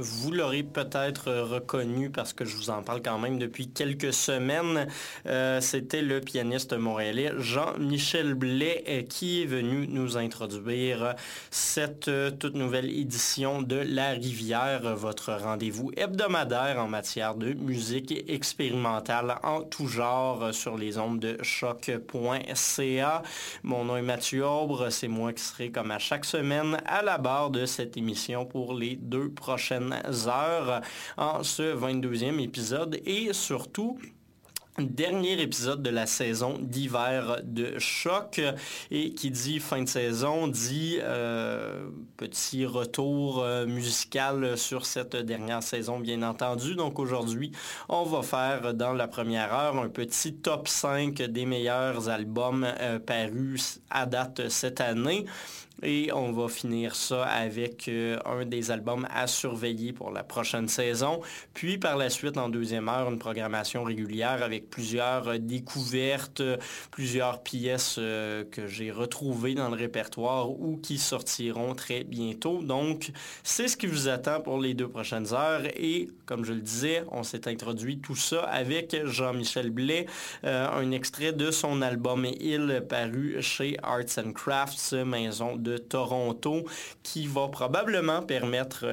Vous l'aurez peut-être reconnu parce que je vous en parle quand même depuis quelques semaines. Euh, c'était le pianiste montréalais Jean-Michel Blais euh, qui est venu nous introduire cette euh, toute nouvelle édition de La Rivière, votre rendez-vous hebdomadaire en matière de musique expérimentale en tout genre sur les ondes de choc.ca. Mon nom est Mathieu Aubre, c'est moi qui serai comme à chaque semaine à la barre de cette émission pour les deux prochaines heures en ce 22e épisode et surtout dernier épisode de la saison d'hiver de choc et qui dit fin de saison dit euh, petit retour euh, musical sur cette dernière saison bien entendu. Donc aujourd'hui on va faire dans la première heure un petit top 5 des meilleurs albums euh, parus à date cette année et on va finir ça avec euh, un des albums à surveiller pour la prochaine saison. Puis par la suite, en deuxième heure, une programmation régulière avec plusieurs euh, découvertes, plusieurs pièces euh, que j'ai retrouvées dans le répertoire ou qui sortiront très bientôt. Donc, c'est ce qui vous attend pour les deux prochaines heures. Et comme je le disais, on s'est introduit tout ça avec Jean-Michel Blais, un extrait de son album Il paru chez Arts and Crafts, maison de Toronto qui va probablement permettre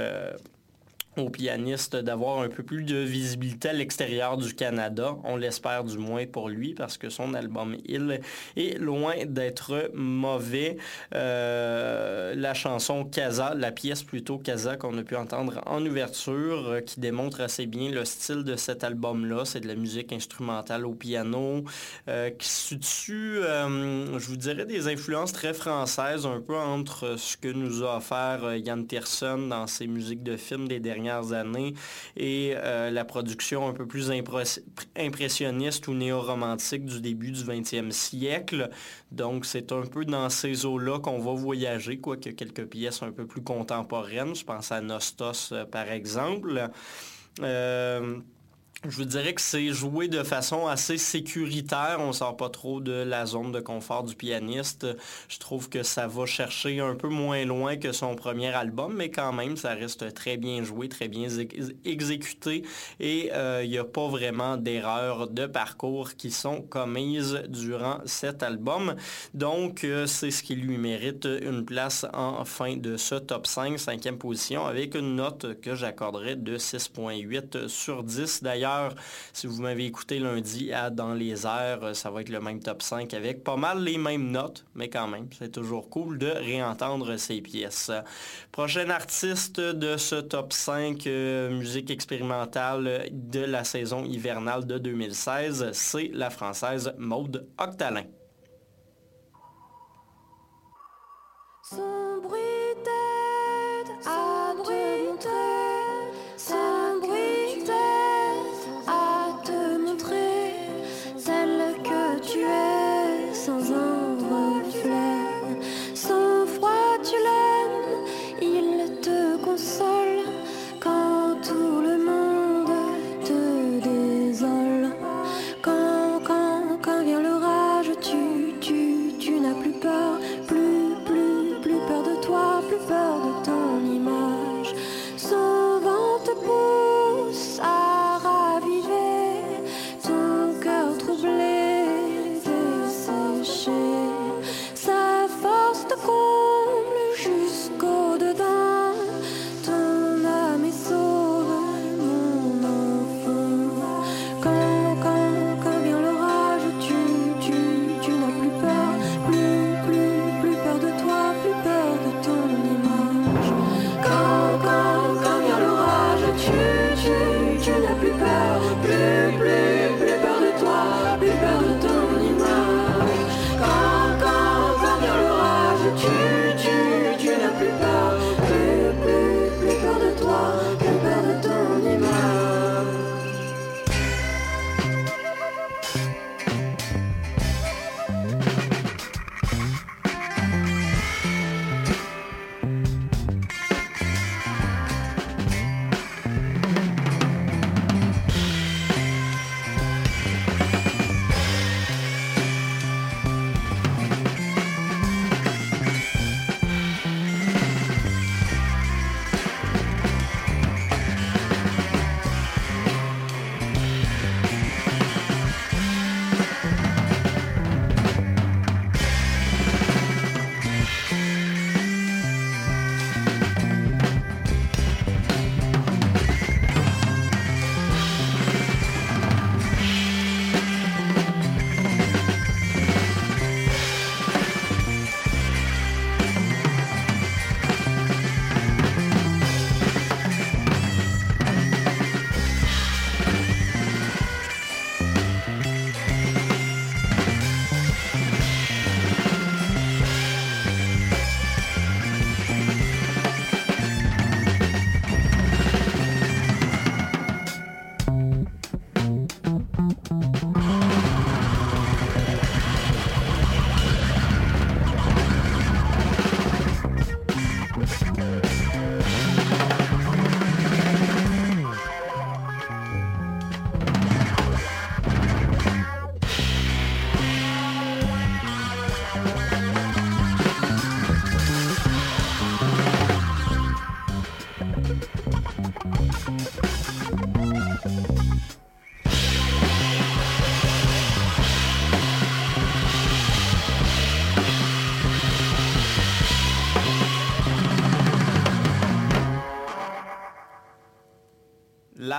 euh, au pianiste d'avoir un peu plus de visibilité à l'extérieur du Canada. On l'espère du moins pour lui parce que son album Il est loin d'être mauvais. Euh, la chanson Casa, la pièce plutôt Casa qu'on a pu entendre en ouverture euh, qui démontre assez bien le style de cet album-là. C'est de la musique instrumentale au piano euh, qui situe, je vous dirais, des influences très françaises un peu entre ce que nous a offert Yann Tiersen dans ses musiques de films des dernières années et euh, la production un peu plus impressionniste ou néo-romantique du début du 20e siècle. Donc c'est un peu dans ces eaux-là qu'on va voyager, quoique quelques pièces un peu plus contemporaines. Je pense à Nostos euh, par exemple. Euh, je vous dirais que c'est joué de façon assez sécuritaire. On sort pas trop de la zone de confort du pianiste. Je trouve que ça va chercher un peu moins loin que son premier album, mais quand même, ça reste très bien joué, très bien exécuté et euh, il n'y a pas vraiment d'erreurs de parcours qui sont commises durant cet album. Donc, euh, c'est ce qui lui mérite une place en fin de ce top 5, cinquième position, avec une note que j'accorderais de 6.8 sur 10. D'ailleurs, si vous m'avez écouté lundi à Dans les airs, euh, ça va être le même top 5 avec pas mal les mêmes notes, mais quand même, c'est toujours cool de réentendre ces pièces. Prochain artiste de ce top 5 euh, musique expérimentale de la saison hivernale de 2016, c'est la française Maude Octalin.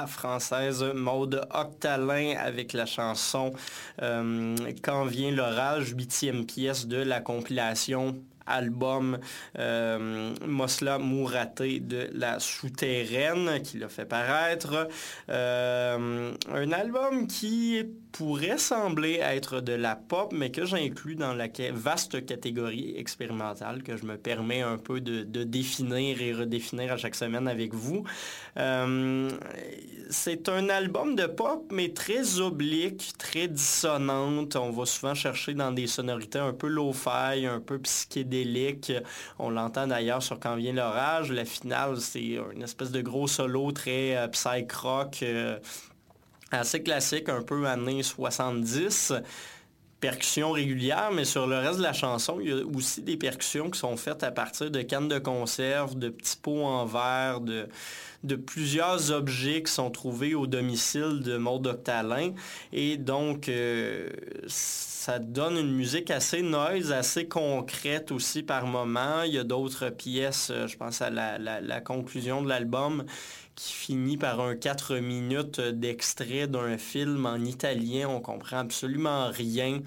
Française Maude Octalin avec la chanson Quand vient l'orage, huitième pièce de la compilation album euh, Mosla Mouraté de la Souterraine qui l'a fait paraître. Euh, un album qui pourrait sembler être de la pop, mais que j'inclus dans la vaste catégorie expérimentale que je me permets un peu de, définir et redéfinir à chaque semaine avec vous. Euh, c'est un album de pop, mais très oblique, très dissonante. On va souvent chercher dans des sonorités un peu low-fi, un peu psychédéliques. On l'entend d'ailleurs sur Quand vient l'orage. La finale, c'est une espèce de gros solo très euh, psych-rock. Euh, assez classique, un peu années 70 percussions régulières, mais sur le reste de la chanson, il y a aussi des percussions qui sont faites à partir de cannes de conserve, de petits pots en verre, de, de plusieurs objets qui sont trouvés au domicile de Maud Octalin. Et donc, euh, ça donne une musique assez noise, assez concrète aussi par moment. Il y a d'autres pièces, euh, je pense à la, la conclusion de l'album, qui finit par un 4 minutes d'extrait d'un film en italien. On comprend absolument rien.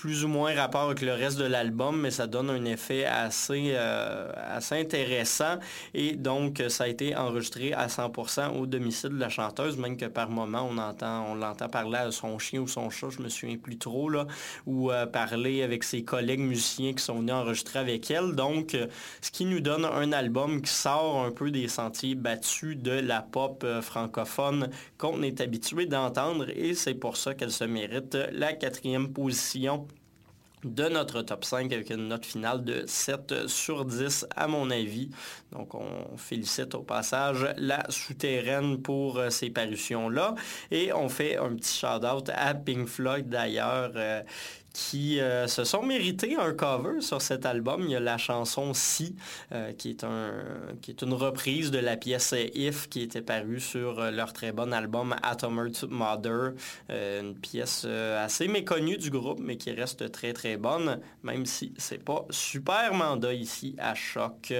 Plus ou moins rapport avec le reste de l'album, mais ça donne un effet assez, euh, assez intéressant. Et donc, ça a été enregistré à 100% au domicile de la chanteuse, même que par moment, on on l'entend parler à son chien ou son chat, je me souviens plus trop, là, ou euh, parler avec ses collègues musiciens qui sont venus enregistrer avec elle. Donc, euh, ce qui nous donne un album qui sort un peu des sentiers battus de la pop francophone qu'on est habitué d'entendre, et c'est pour ça qu'elle se mérite la quatrième position de notre top 5 avec une note finale de 7 sur 10 à mon avis. Donc on félicite au passage la souterraine pour euh, ces parutions-là. Et on fait un petit shout-out à Pink Floyd d'ailleurs. Euh, qui euh, se sont mérités un cover sur cet album. Il y a la chanson Si, euh, qui, est un, qui est une reprise de la pièce If, qui était parue sur euh, leur très bon album Atomer Mother, une pièce assez méconnue du groupe, mais qui reste très très bonne, même si c'est pas super mandat ici à Choc.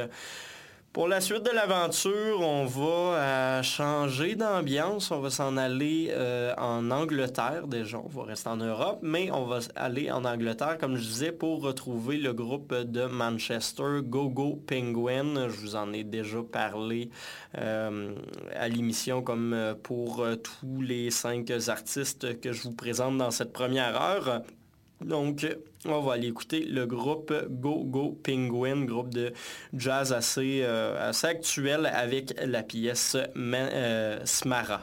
Pour la suite de l'aventure, on va euh, changer d'ambiance. On va s'en aller euh, en Angleterre déjà. On va rester en Europe, mais on va aller en Angleterre, comme je disais, pour retrouver le groupe de Manchester, Go Go Penguin. Je vous en ai déjà parlé euh, à l'émission comme pour tous les cinq artistes que je vous présente dans cette première heure. Donc, on va aller écouter le groupe Go Go Penguin, groupe de jazz assez, euh, actuel avec la pièce euh, Smara.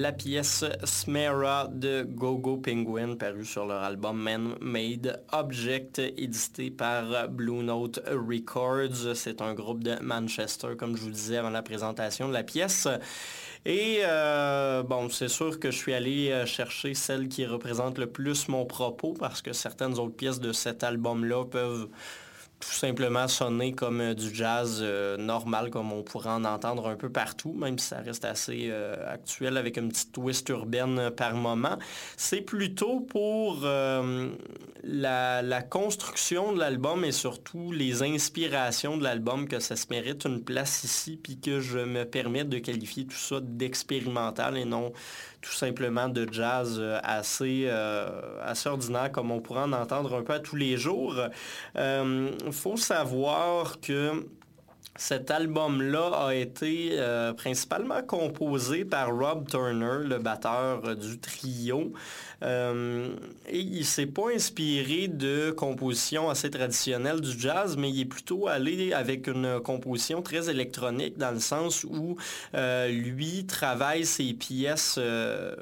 La pièce Smera de Gogo Penguin, parue sur leur album Man Made Object, édité par Blue Note Records. C'est un groupe de Manchester, comme je vous disais avant la présentation de la pièce. Et euh, bon, c'est sûr que je suis allé euh, chercher celle qui représente le plus mon propos parce que certaines autres pièces de cet album-là peuvent tout simplement sonner comme euh, du jazz euh, normal, comme on pourrait en entendre un peu partout, même si ça reste assez euh, actuel avec une petite twist urbaine par moment. C'est plutôt pour la, la, construction de l'album et surtout les inspirations de l'album que ça se mérite une place ici, puis que je me permets de qualifier tout ça d'expérimental et non tout simplement de jazz euh, assez, euh, assez ordinaire comme on pourrait en entendre un peu à tous les jours. Il euh, faut savoir que cet album-là a été principalement composé par Rob Turner, le batteur du trio. Euh, et il s'est pas inspiré de compositions assez traditionnelles du jazz, mais il est plutôt allé avec une composition très électronique dans le sens où euh, lui travaille ses pièces euh,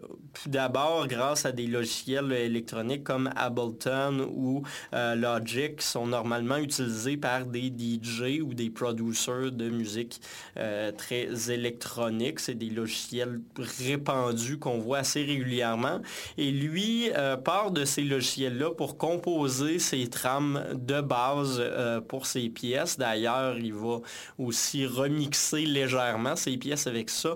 d'abord grâce à des logiciels électroniques comme Ableton ou Logic qui sont normalement utilisés par des DJ ou des producers de musique très électronique. C'est des logiciels répandus qu'on voit assez régulièrement. Et lui, euh, part de ces logiciels-là pour composer ses trames de base euh, pour ses pièces. D'ailleurs, il va aussi remixer légèrement ses pièces avec ça.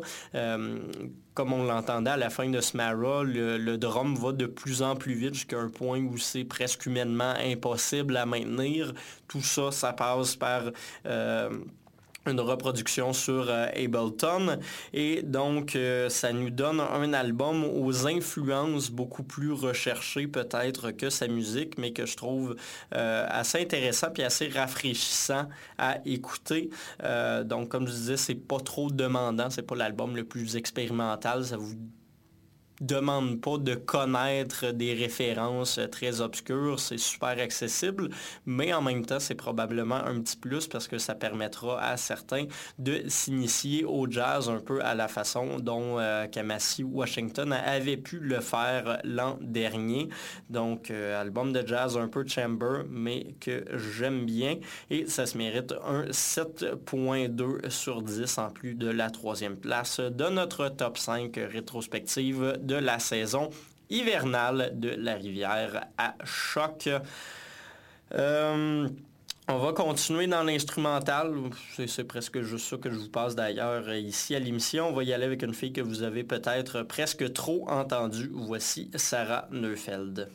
Euh, comme on l'entendait à la fin de Smara, le, le, drum va de plus en plus vite jusqu'à un point où c'est presque humainement impossible à maintenir. Tout ça, ça passe par une reproduction sur euh, Ableton. Et donc euh, ça nous donne un album aux influences beaucoup plus recherchées peut-être que sa musique mais que je trouve euh, assez intéressant puis assez rafraîchissant à écouter. Donc comme je disais c'est pas trop demandant c'est pas l'album le plus expérimental ça vous demande pas de connaître des références très obscures, c'est super accessible, mais en même temps, c'est probablement un petit plus parce que ça permettra à certains de s'initier au jazz un peu à la façon dont euh, Kamasi Washington avait pu le faire l'an dernier. Donc, euh, album de jazz un peu chamber, mais que j'aime bien et ça se mérite un 7.2 sur 10 en plus de la troisième place de notre top 5 rétrospective de la saison hivernale de la rivière à choc. Euh, on va continuer dans l'instrumental. C'est presque juste ça que je vous passe d'ailleurs ici à l'émission. On va y aller avec une fille que vous avez peut-être presque trop entendue. Voici Sarah Neufeld.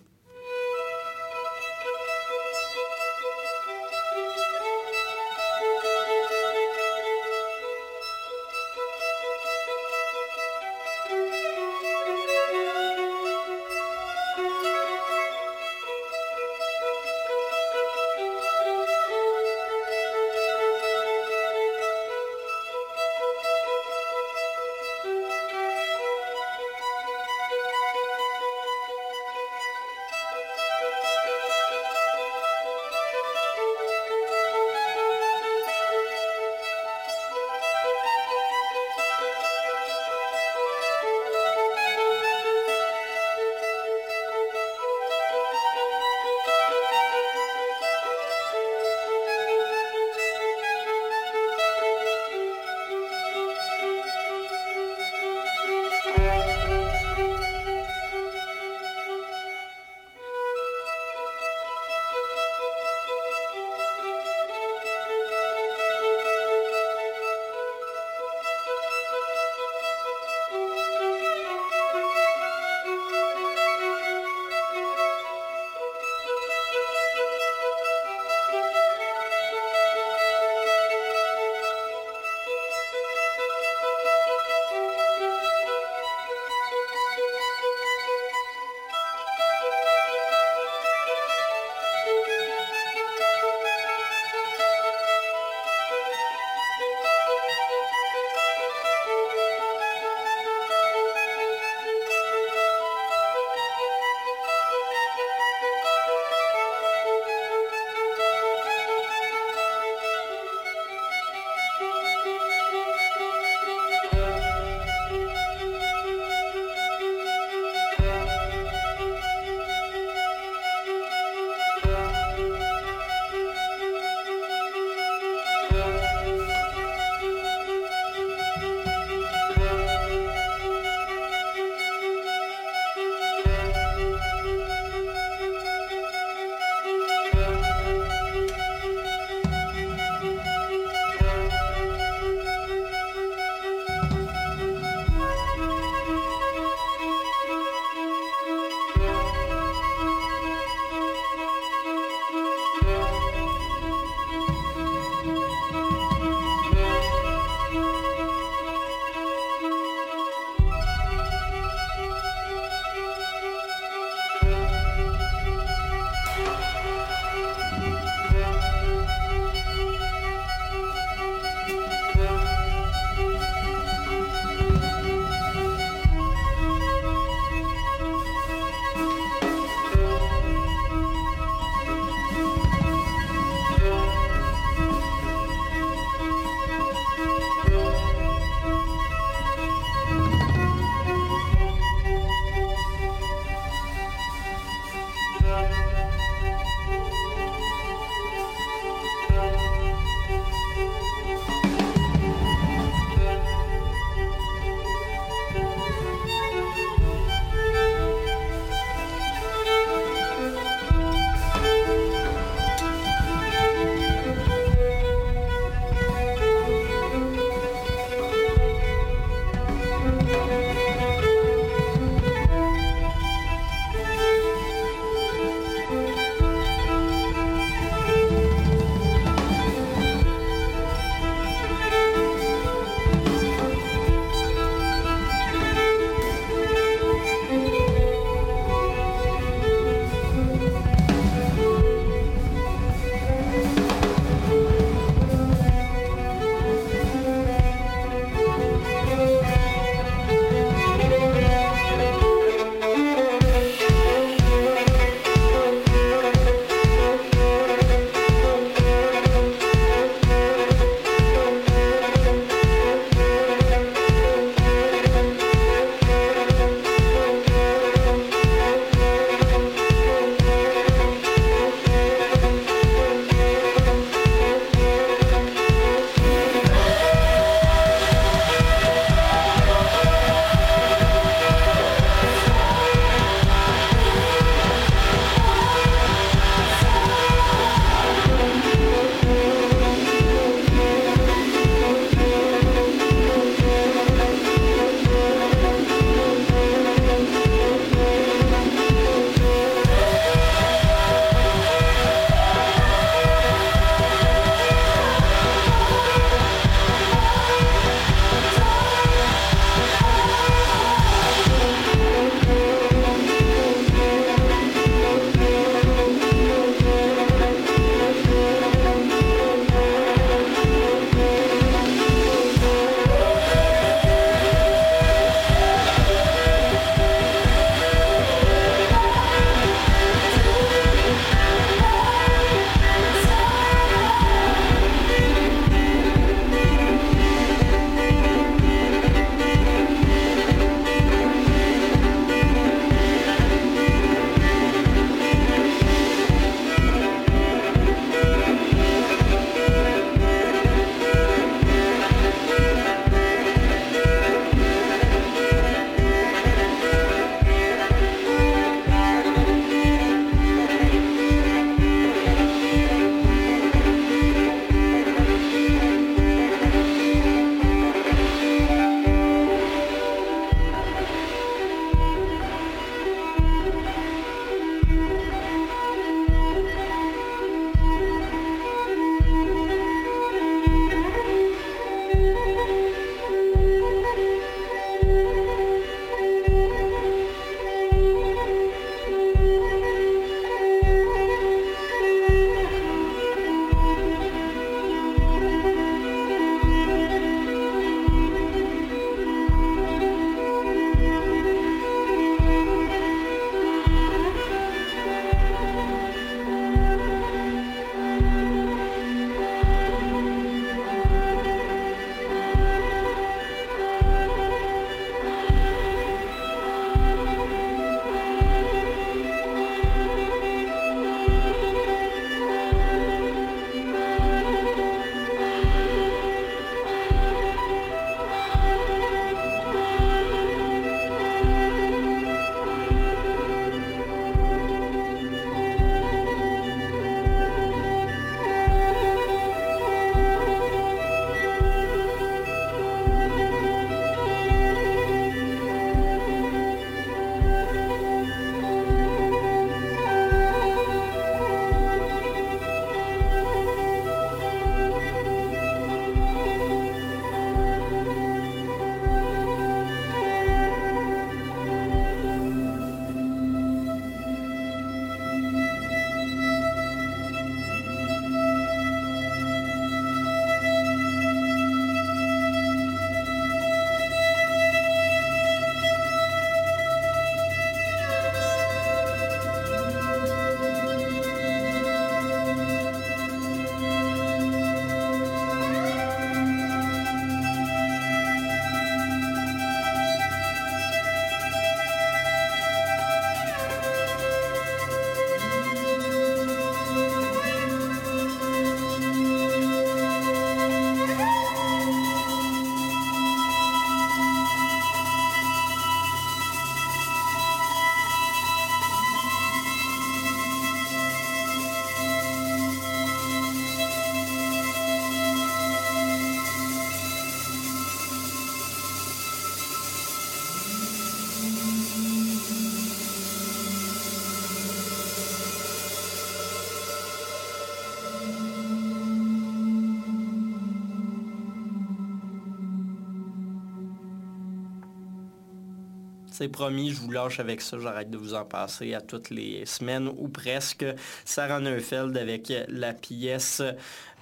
C'est promis, je vous lâche avec ça. J'arrête de vous en passer à toutes les semaines ou presque. Sarah Neufeld avec la pièce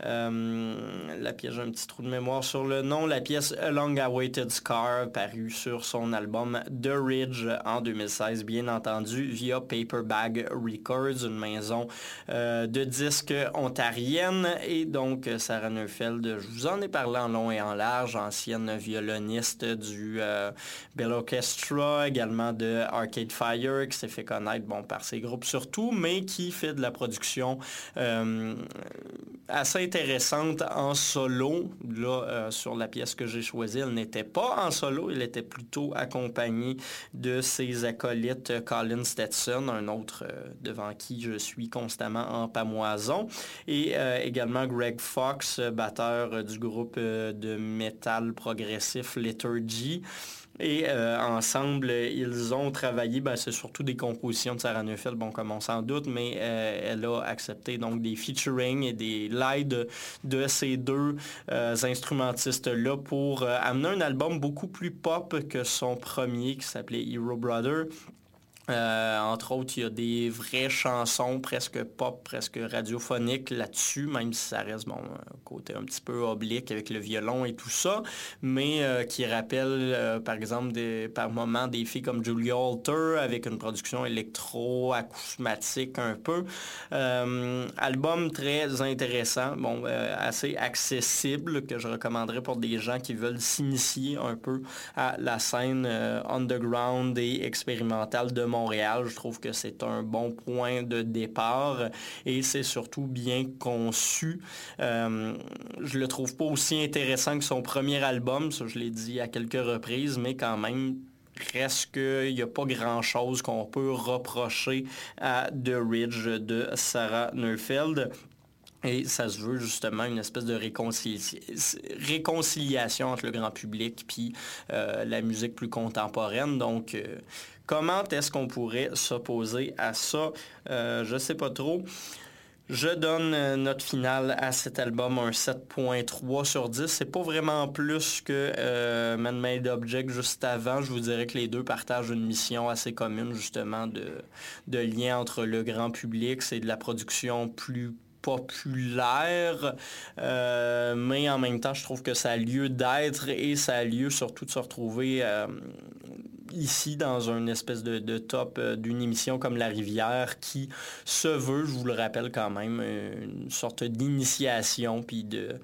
euh, pièce, j'ai un petit trou de mémoire sur le nom, la pièce A Long Awaited Scar, parue sur son album The Ridge en 2016, bien entendu, via Paperbag Records, une maison euh, de disques ontarienne. Et donc, Sarah Neufeld, je vous en ai parlé en long et en large, ancienne violoniste du euh, Bell Orchestra, également de Arcade Fire, qui s'est fait connaître bon, par ses groupes surtout, mais qui fait de la production assez intéressante en solo. Là, euh, sur la pièce que j'ai choisie, elle n'était pas en solo, elle était plutôt accompagnée de ses acolytes euh, Colin Stetson, un autre euh, devant qui je suis constamment en pamoison, et également Greg Fox, batteur du groupe de métal progressif Liturgy. Et euh, ensemble, ils ont travaillé, ben, c'est surtout des compositions de Sarah Neufeld, bon, comme on s'en doute, mais euh, elle a accepté donc des featuring et des lives de, ces deux euh, instrumentistes-là pour amener un album beaucoup plus pop que son premier qui s'appelait Hero Brother. Euh, entre autres, il y a des vraies chansons presque pop, presque radiophoniques là-dessus, même si ça reste bon, un côté un petit peu oblique avec le violon et tout ça, mais euh, qui rappelle euh, par exemple par moments des filles comme Julia Alter avec une production électro-acousmatique un peu. album très intéressant, bon, assez accessible que je recommanderais pour des gens qui veulent s'initier un peu à la scène underground et expérimentale de Je trouve que c'est un bon point de départ et c'est surtout bien conçu. Euh, je le trouve pas aussi intéressant que son premier album, ça je l'ai dit à quelques reprises, mais quand même reste qu'il n'y a pas grand-chose qu'on peut reprocher à The Ridge de Sarah Neufeld. Et ça se veut justement une espèce de réconciliation entre le grand public puis euh, la musique plus contemporaine. Donc, euh, Comment est-ce qu'on pourrait s'opposer à ça? Euh, je ne sais pas trop. Je donne notre finale à cet album un 7.3 sur 10. C'est pas vraiment plus que Man Made Object juste avant. Je vous dirais que les deux partagent une mission assez commune justement de, de lien entre le grand public. C'est de la production plus populaire, euh, mais en même temps, je trouve que ça a lieu d'être et ça a lieu surtout de se retrouver euh, ici dans une espèce de, top euh, d'une émission comme La Rivière qui se veut, je vous le rappelle quand même, une sorte d'initiation puis de,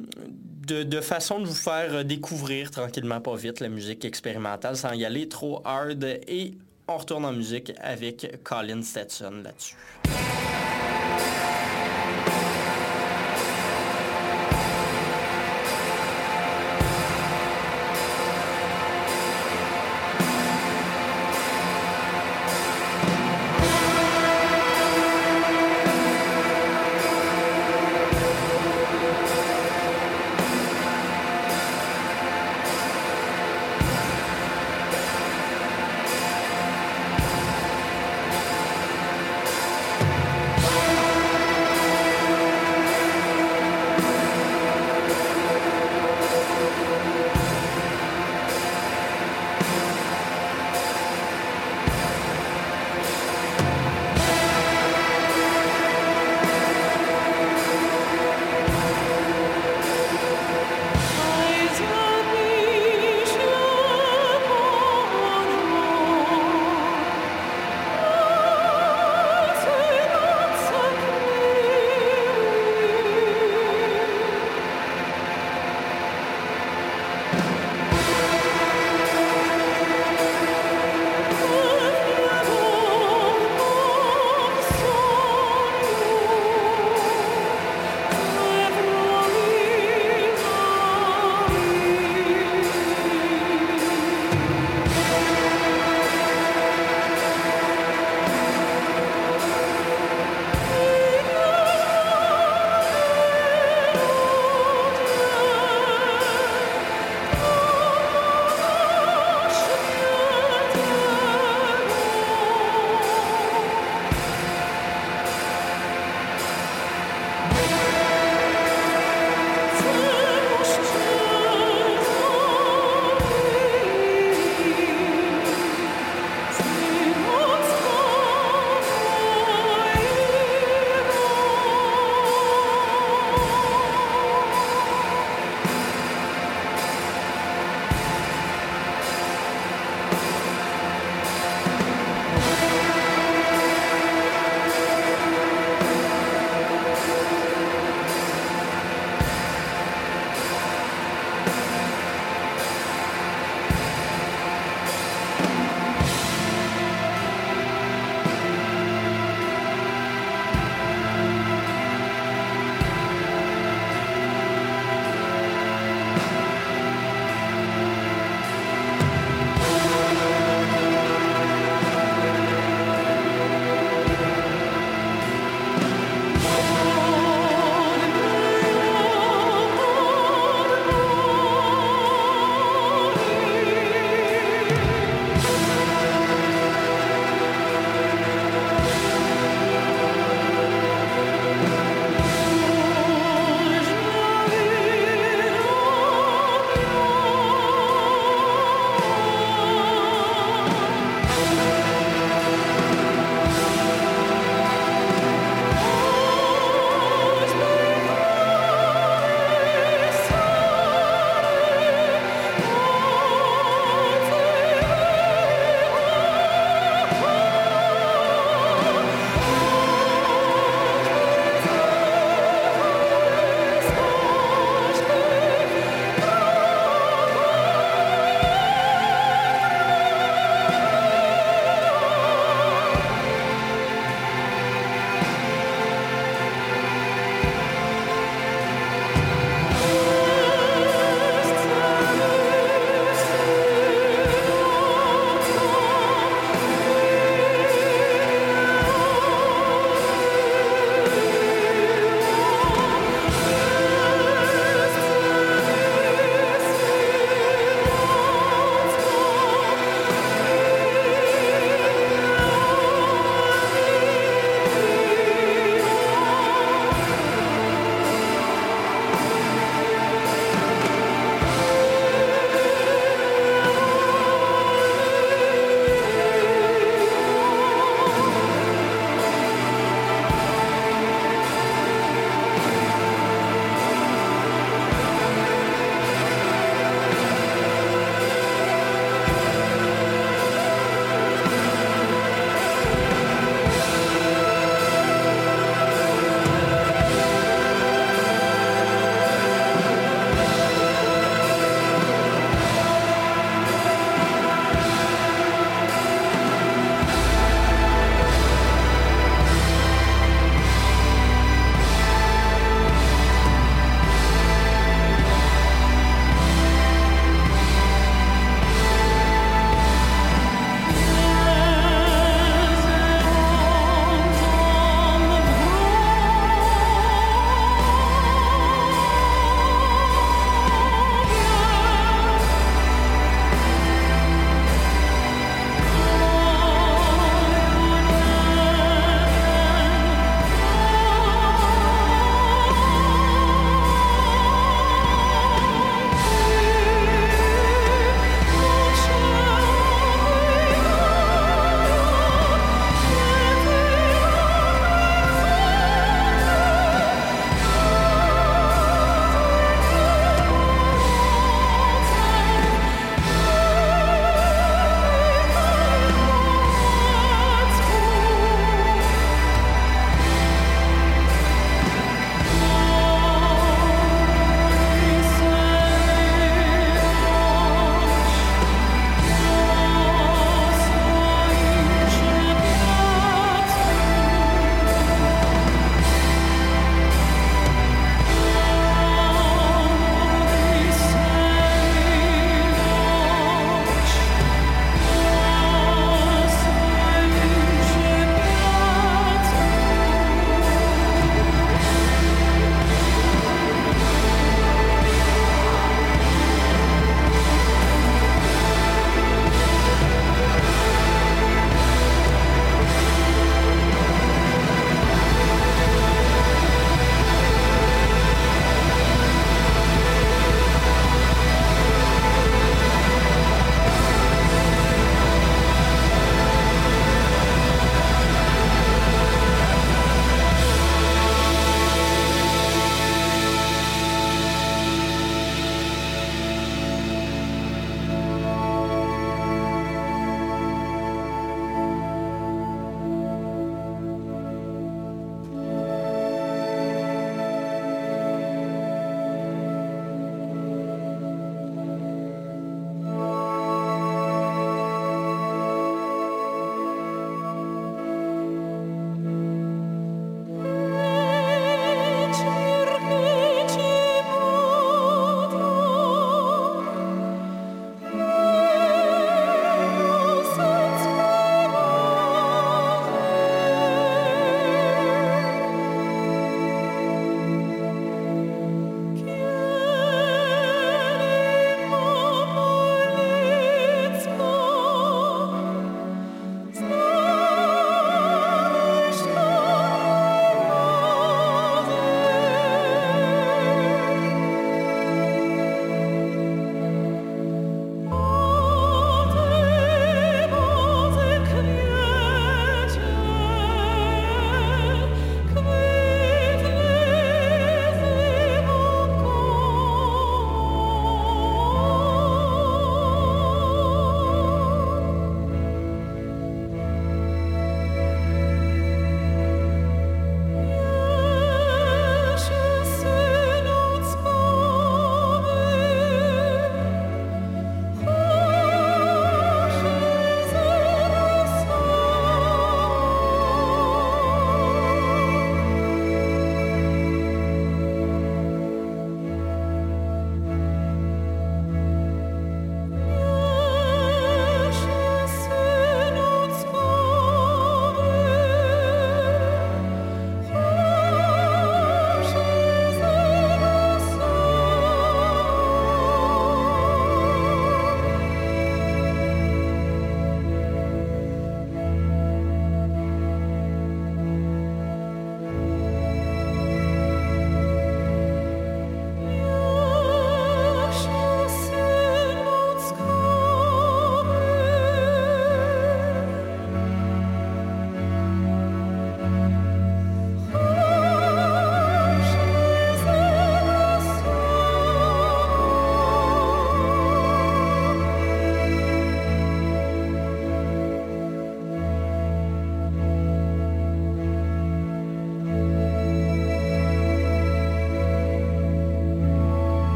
de, façon de vous faire découvrir tranquillement pas vite la musique expérimentale sans y aller trop hard et on retourne en musique avec Colin Stetson là-dessus.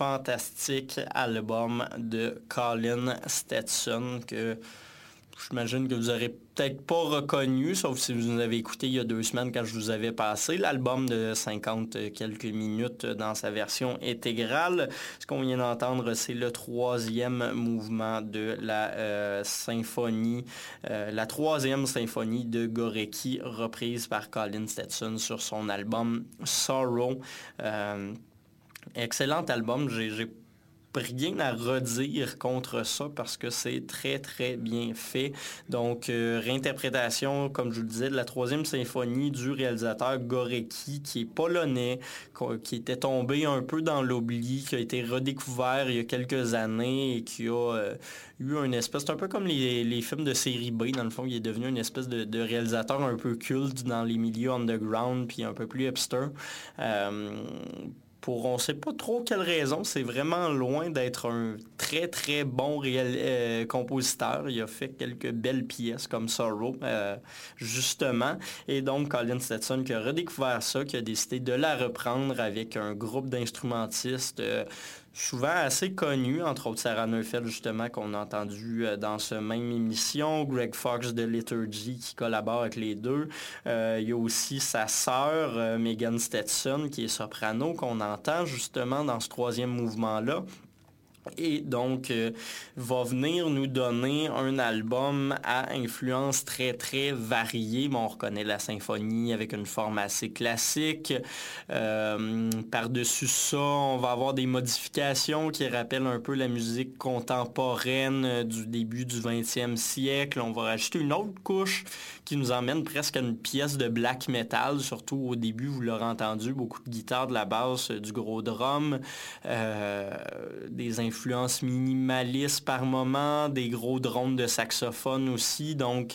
Fantastique album de Colin Stetson que j'imagine que vous aurez peut-être pas reconnu, sauf si vous nous avez écouté il y a deux semaines quand je vous avais passé l'album de 50 quelques minutes dans sa version intégrale. Ce qu'on vient d'entendre, c'est le troisième mouvement de la euh, symphonie, euh, la troisième symphonie de Gorecki, reprise par Colin Stetson sur son album Sorrow. Euh, excellent album. J'ai rien à redire contre ça parce que c'est très, très bien fait. Donc, euh, réinterprétation, comme je vous le disais, de la troisième symphonie du réalisateur Gorecki, qui est polonais, qui était tombé un peu dans l'oubli, qui a été redécouvert il y a quelques années et qui a euh, eu une espèce, c'est un peu comme les, films de série B, dans le fond, il est devenu une espèce de, réalisateur un peu culte dans les milieux underground, puis un peu plus hipster. Euh, pour on sait pas trop quelle raison. C'est vraiment loin d'être un très très bon euh, compositeur. Il a fait quelques belles pièces comme Sorrow, euh, justement. Et donc Colin Stetson qui a redécouvert ça, qui a décidé de la reprendre avec un groupe d'instrumentistes. Euh, souvent assez connu, entre autres Sarah Neufeld, justement, qu'on a entendu euh, dans ce même émission, Greg Fox de Liturgy qui collabore avec les deux. Euh, il y a aussi sa sœur, euh, Megan Stetson, qui est soprano, qu'on entend justement dans ce troisième mouvement-là et donc euh, va venir nous donner un album à influence très très variée. on reconnaît la symphonie avec une forme assez classique. Euh, par-dessus ça, on va avoir des modifications qui rappellent un peu la musique contemporaine euh, du début du 20e siècle. On va rajouter une autre couche qui nous emmène presque à une pièce de black metal, surtout au début, vous l'aurez entendu, beaucoup de guitare, de la basse, du gros drum, des influences minimalistes par moment, des gros drones de saxophone aussi. Donc,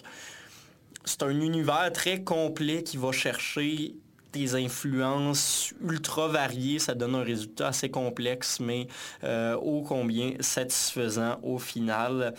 c'est un univers très complet qui va chercher des influences ultra variées. Ça donne un résultat assez complexe, mais euh, ô combien satisfaisant au final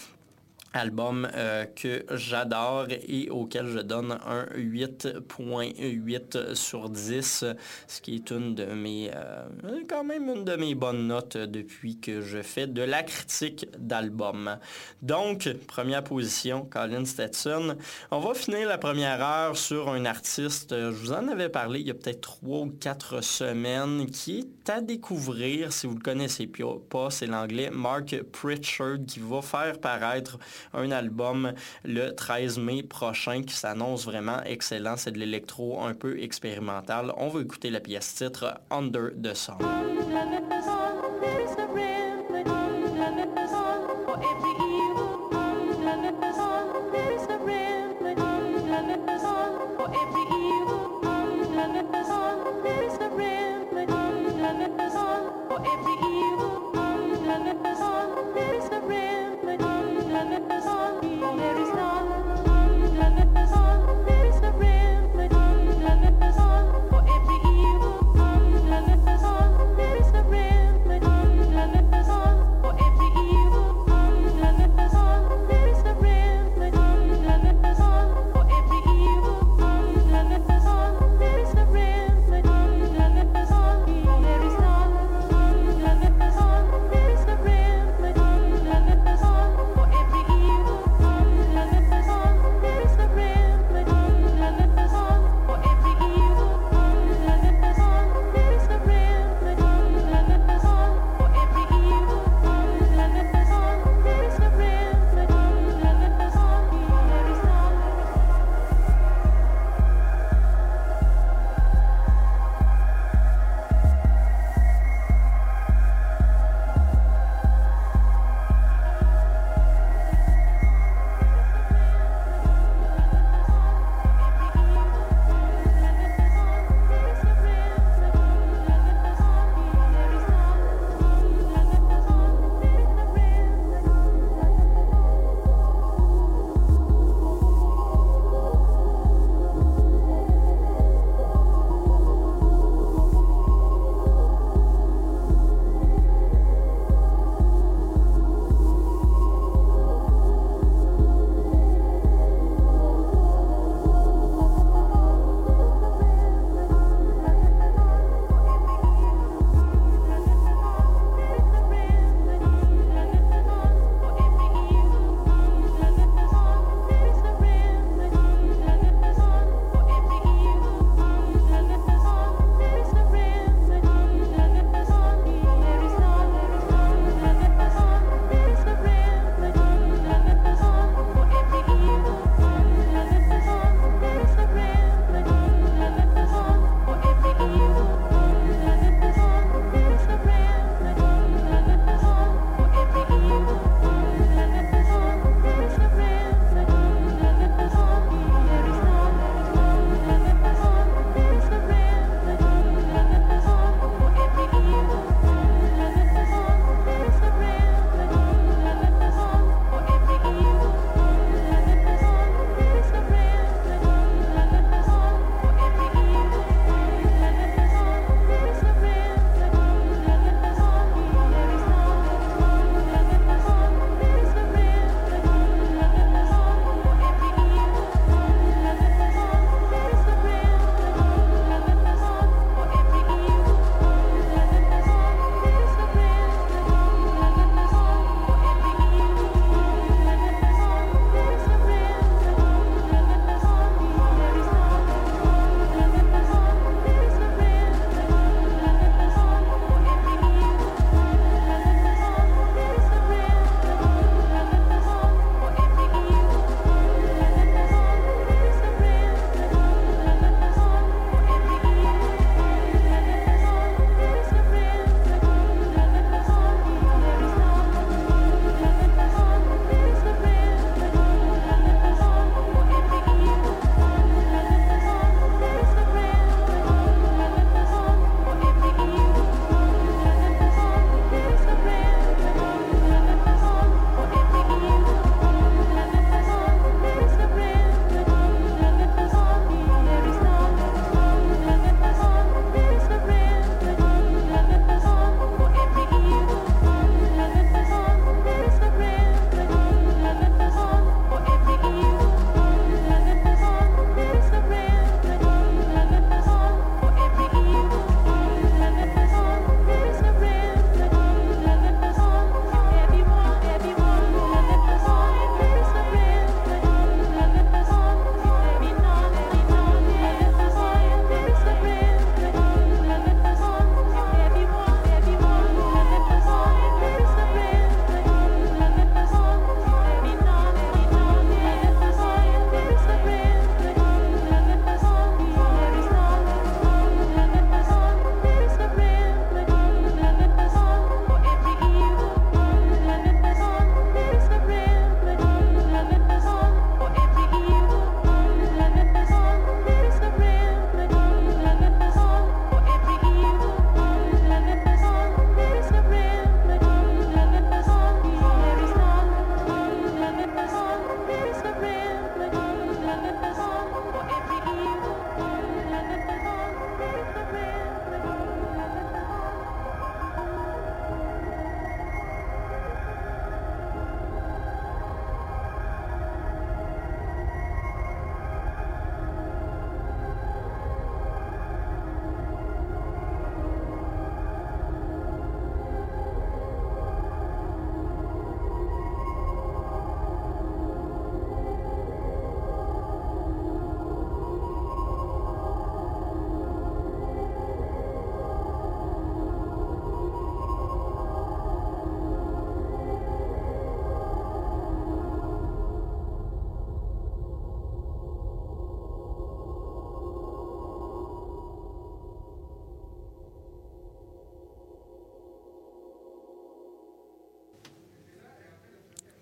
album euh, que j'adore et auquel je donne un 8.8 sur 10, ce qui est une de mes, euh, quand même une de mes bonnes notes depuis que je fais de la critique d'album. Donc, première position, Colin Stetson. On va finir la première heure sur un artiste, je vous en avais parlé il y a peut-être trois ou quatre semaines, qui est à découvrir si vous le connaissez pas, c'est l'anglais Mark Pritchard qui va faire paraître un album le 13 mai prochain qui s'annonce vraiment excellent. C'est de l'électro un peu expérimental. On va écouter la pièce titre Under the Sun.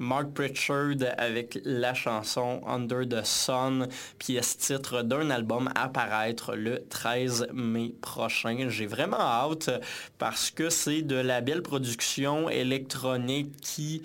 Mark Pritchard avec la chanson Under the Sun, pièce titre d'un album à paraître le 13 mai prochain. J'ai vraiment hâte parce que c'est de la belle production électronique qui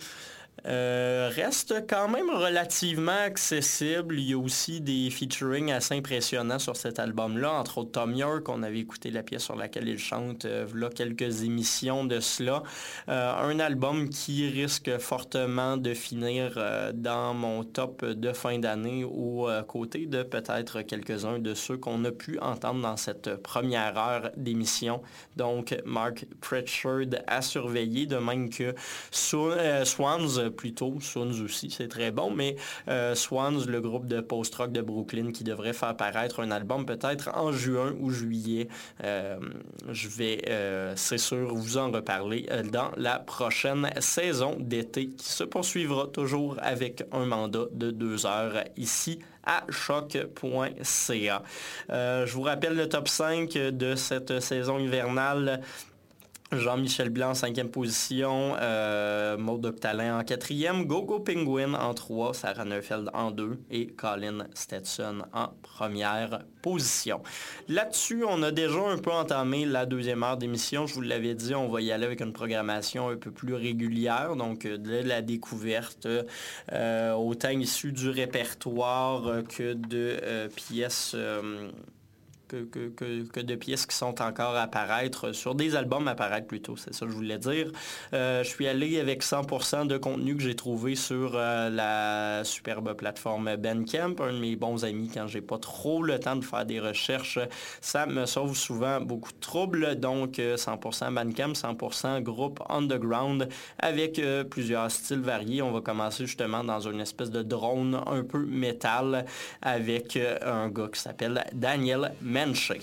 euh, reste quand même relativement accessible. Il y a aussi des featuring assez impressionnants sur cet album-là, entre autres Tom York, on avait écouté la pièce sur laquelle il chante euh, là quelques émissions de cela. Euh, un album qui risque fortement de finir dans mon top de fin d'année aux côtés de peut-être quelques-uns de ceux qu'on a pu entendre dans cette première heure d'émission. Donc Mark Pritchard à surveiller, de même que Swans plutôt. Swans aussi, c'est très bon. Mais euh, Swans, le groupe de post-rock de Brooklyn qui devrait faire paraître un album peut-être en juin ou juillet. Euh, je vais, euh, c'est sûr, vous en reparler dans la prochaine saison d'été qui se poursuivra toujours avec un mandat de deux heures ici à choc.ca. je vous rappelle le top 5 de cette saison hivernale. Jean-Michel Blanc en cinquième position, euh, Maud en quatrième, Gogo Penguin en trois, Sarah Neufeld en deux. Et Colin Stetson en première position. Là-dessus, on a déjà un peu entamé la deuxième heure d'émission. Je vous l'avais dit, on va y aller avec une programmation un peu plus régulière, donc euh, de la découverte, euh, autant issue du répertoire que de pièces que, de pièces qui sont encore à apparaître, sur des albums à apparaître plutôt, c'est ça que je voulais dire. Euh, je suis allé avec 100% de contenu que j'ai trouvé sur euh, la superbe plateforme Bandcamp, un de mes bons amis quand j'ai pas trop le temps de faire des recherches. Ça me sauve souvent beaucoup de troubles, donc 100% euh, Bandcamp, 100% groupe underground avec plusieurs styles variés. On va commencer justement dans une espèce de drone un peu métal avec un gars qui s'appelle Daniel människor.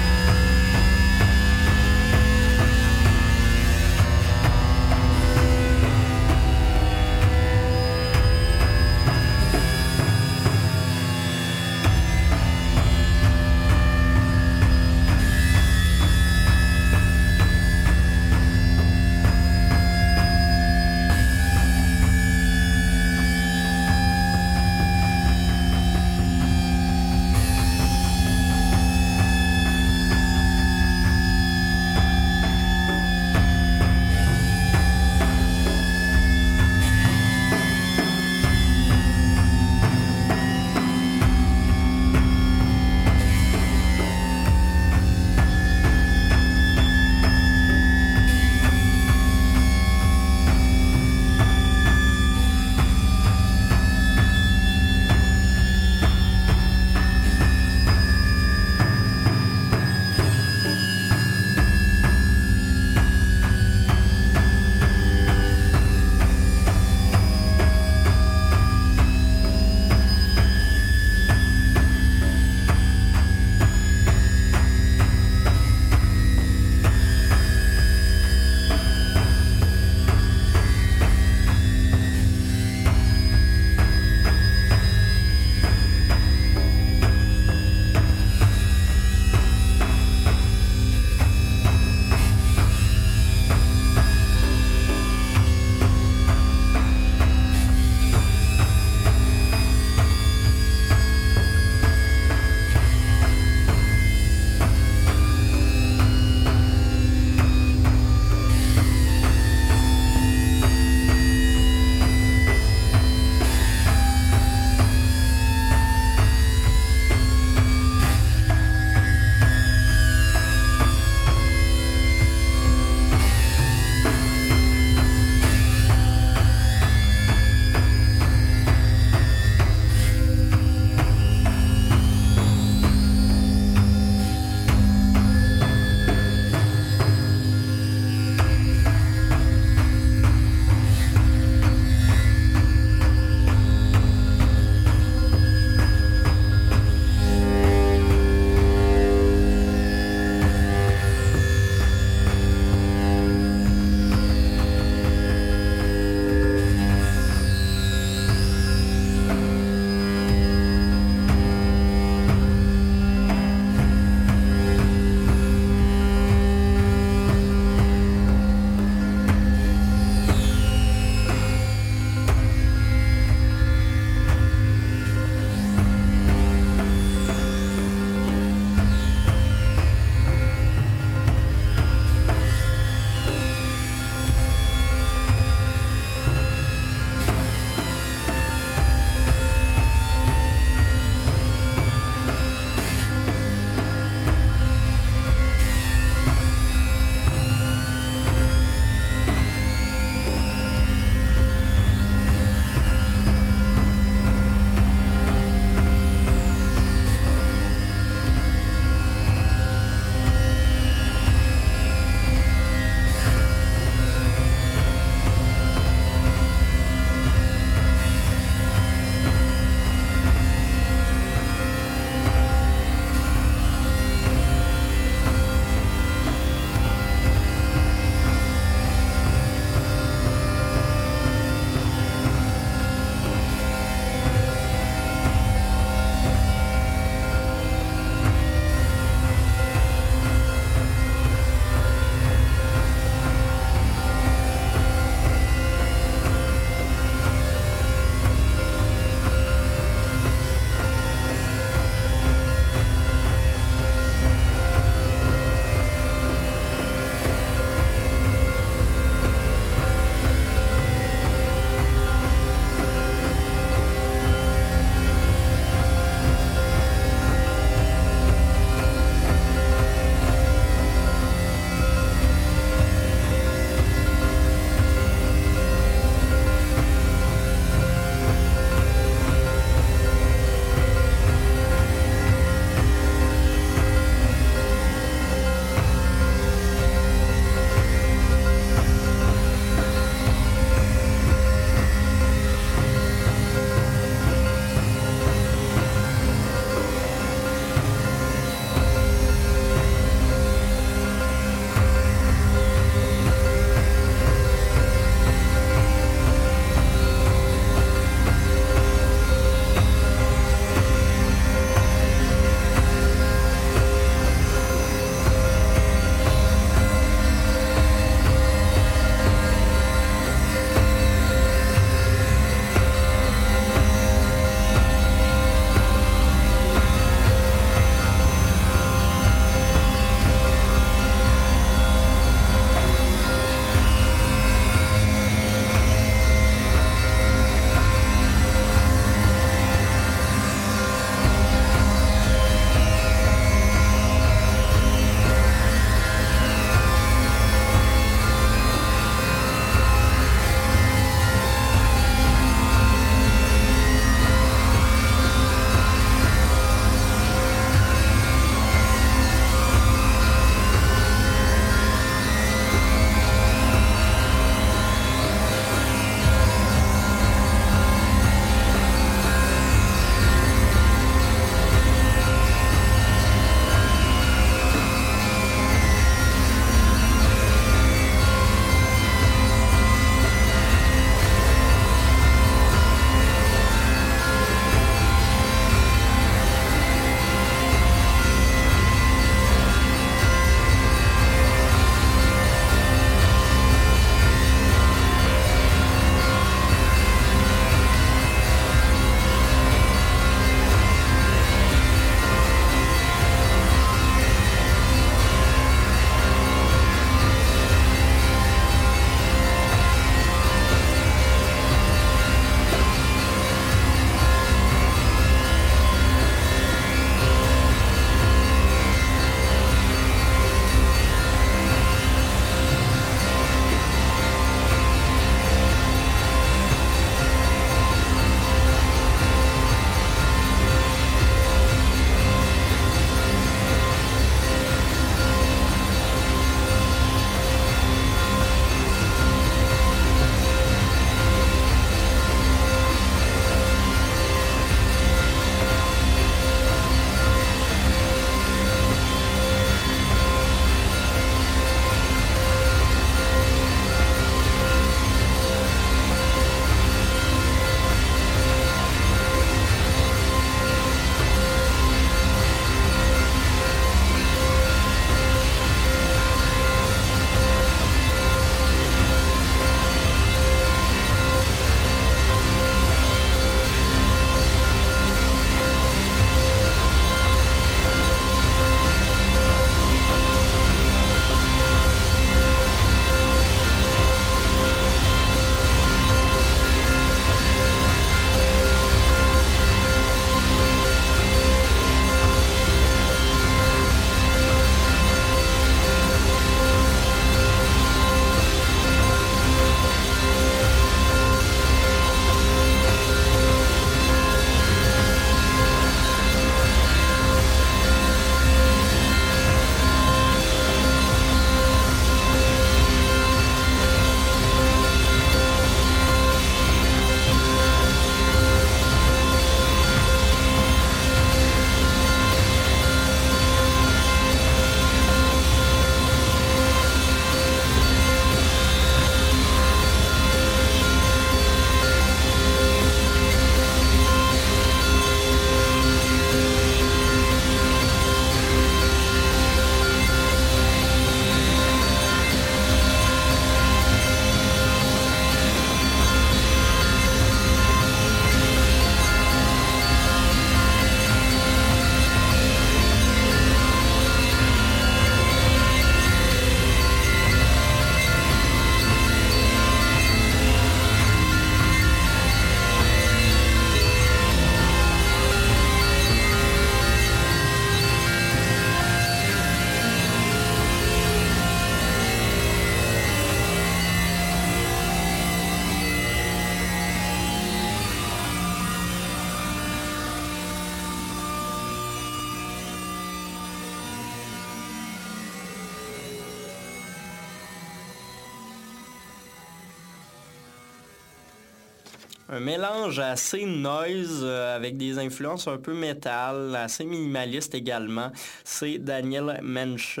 Un mélange assez noise euh, avec des influences un peu métal, assez minimaliste également. C'est Daniel Menche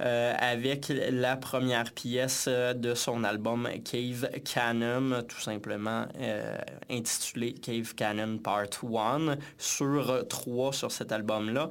euh, avec la première pièce euh, de son album Cave Canon, tout simplement intitulé Cave Canon Part 1 sur 3 sur cet album-là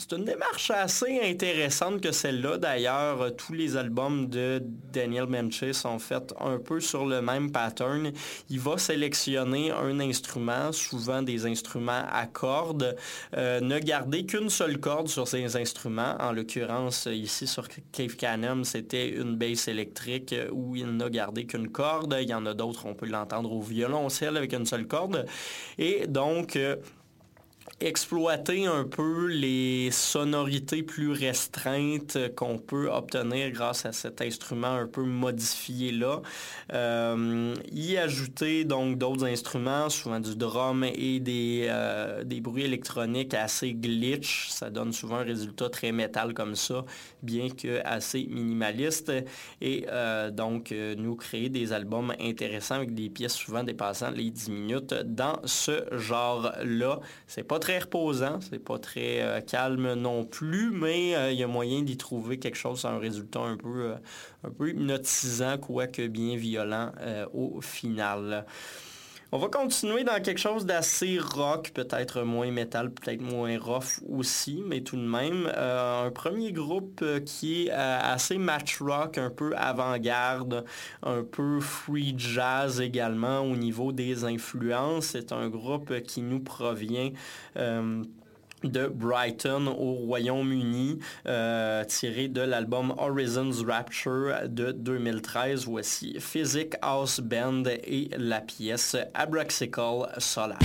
c'est une démarche assez intéressante que celle-là. D'ailleurs, tous les albums de Daniel Menche sont faits un peu sur le même pattern. Il va sélectionner un instrument, souvent des instruments à cordes, euh, ne garder qu'une seule corde sur ces instruments. En l'occurrence, ici sur Cave Canem, c'était une basse électrique où il n'a gardé qu'une corde. Il y en a d'autres, on peut l'entendre au violoncelle avec une seule corde. Et donc, euh, exploiter un peu les sonorités plus restreintes qu'on peut obtenir grâce à cet instrument un peu modifié là. Euh, y ajouter donc d'autres instruments, souvent du drum et des, euh, des bruits électroniques assez glitch. Ça donne souvent un résultat très métal comme ça, bien que assez minimaliste. Et euh, donc nous créer des albums intéressants avec des pièces souvent dépassant les 10 minutes dans ce genre-là. C'est pas très reposant, c'est pas très euh, calme non plus, mais euh, il y a moyen d'y trouver quelque chose, un résultat un peu, euh, un peu hypnotisant, quoique bien violent au final. On va continuer dans quelque chose d'assez rock, peut-être moins métal, peut-être moins rough aussi, mais tout de même. un premier groupe qui est assez match rock, un peu avant-garde, un peu free jazz également au niveau des influences. C'est un groupe qui nous provient de Brighton au Royaume-Uni, euh, tiré de l'album Horizons Rapture de 2013. Voici Physic House Band et la pièce Abraxical Solar.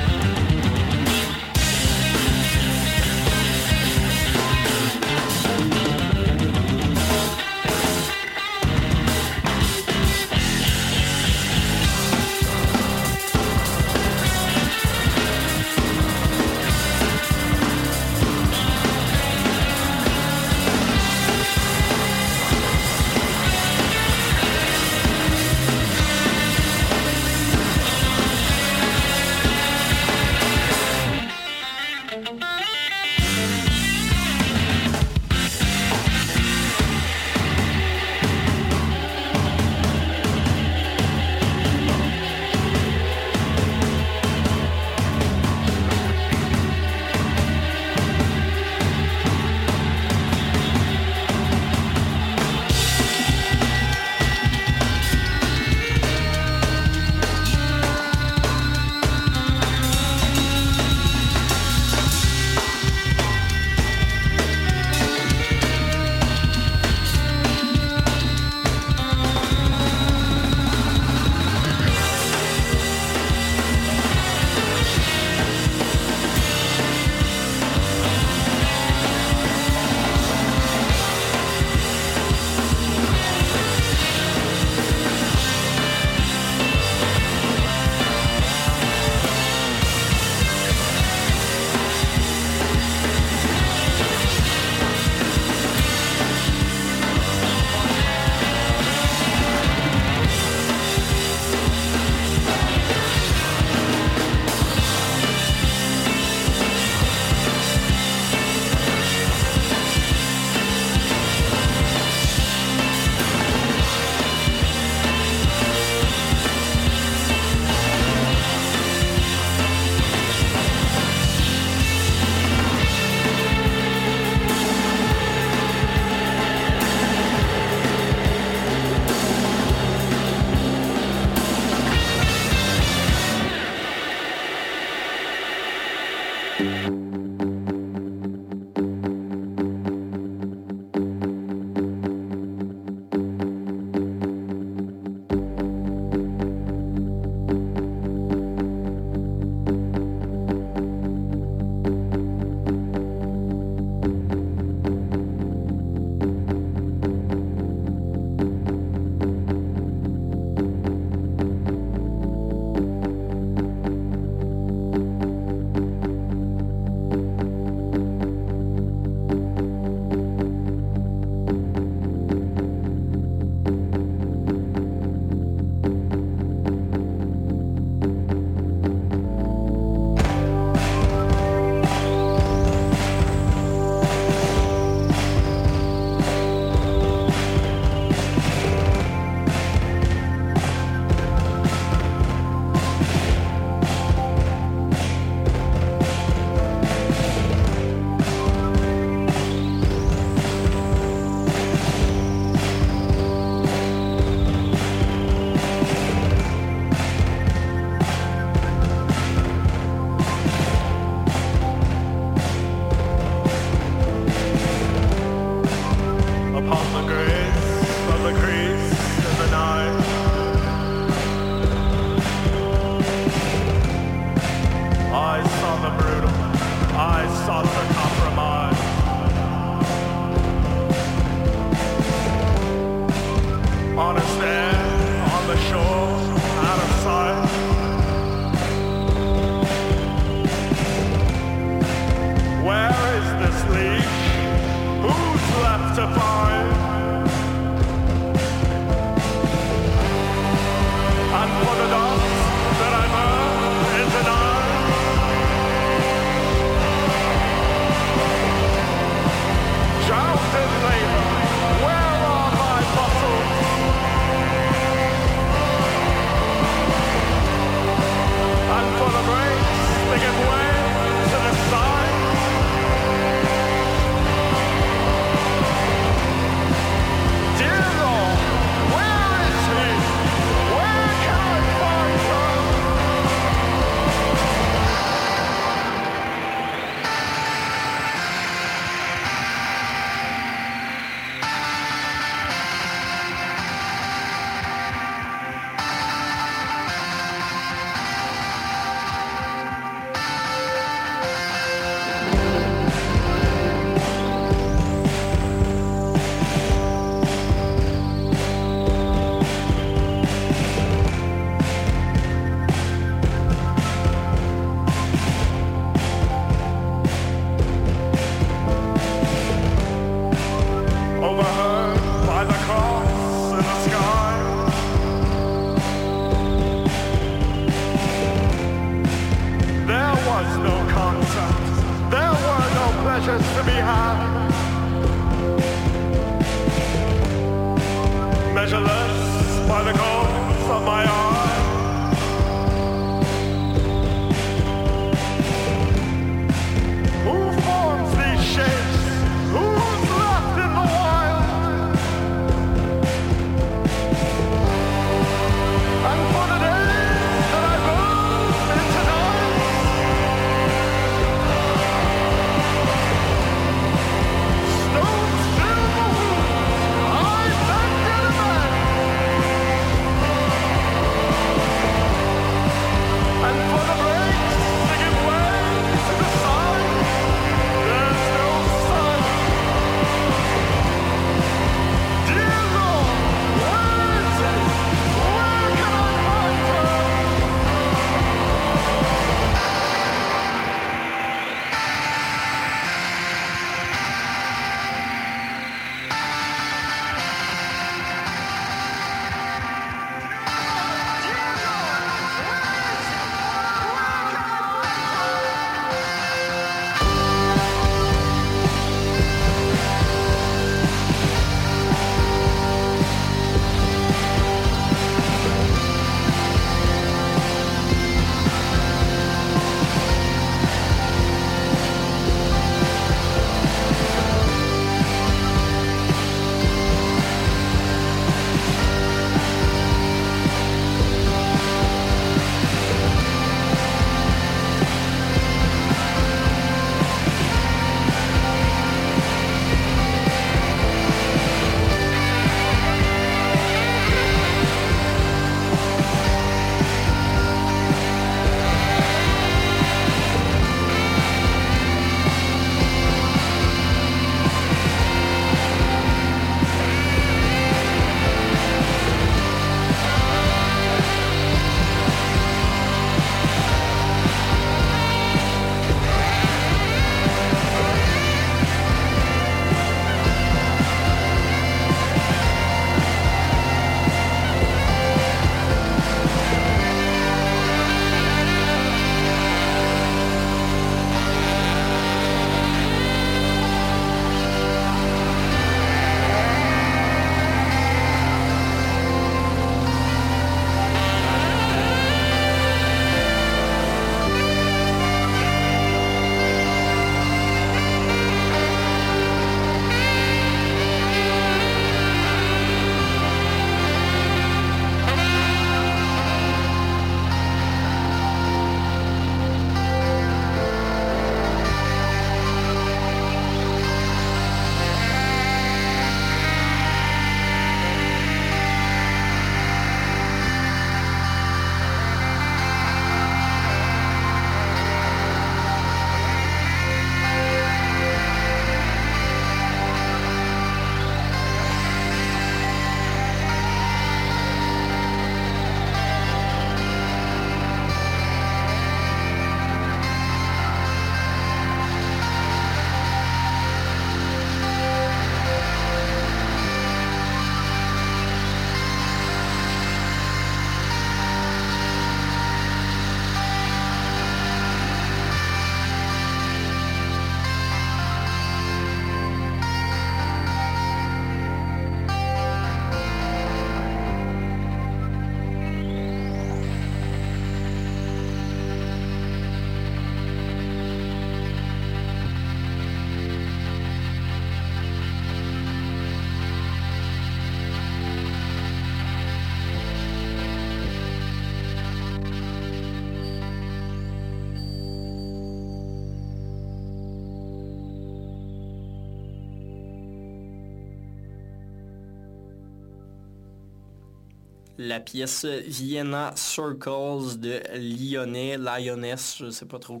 La pièce Vienna Circles de Lyonnais, Lyoness, je ne sais pas trop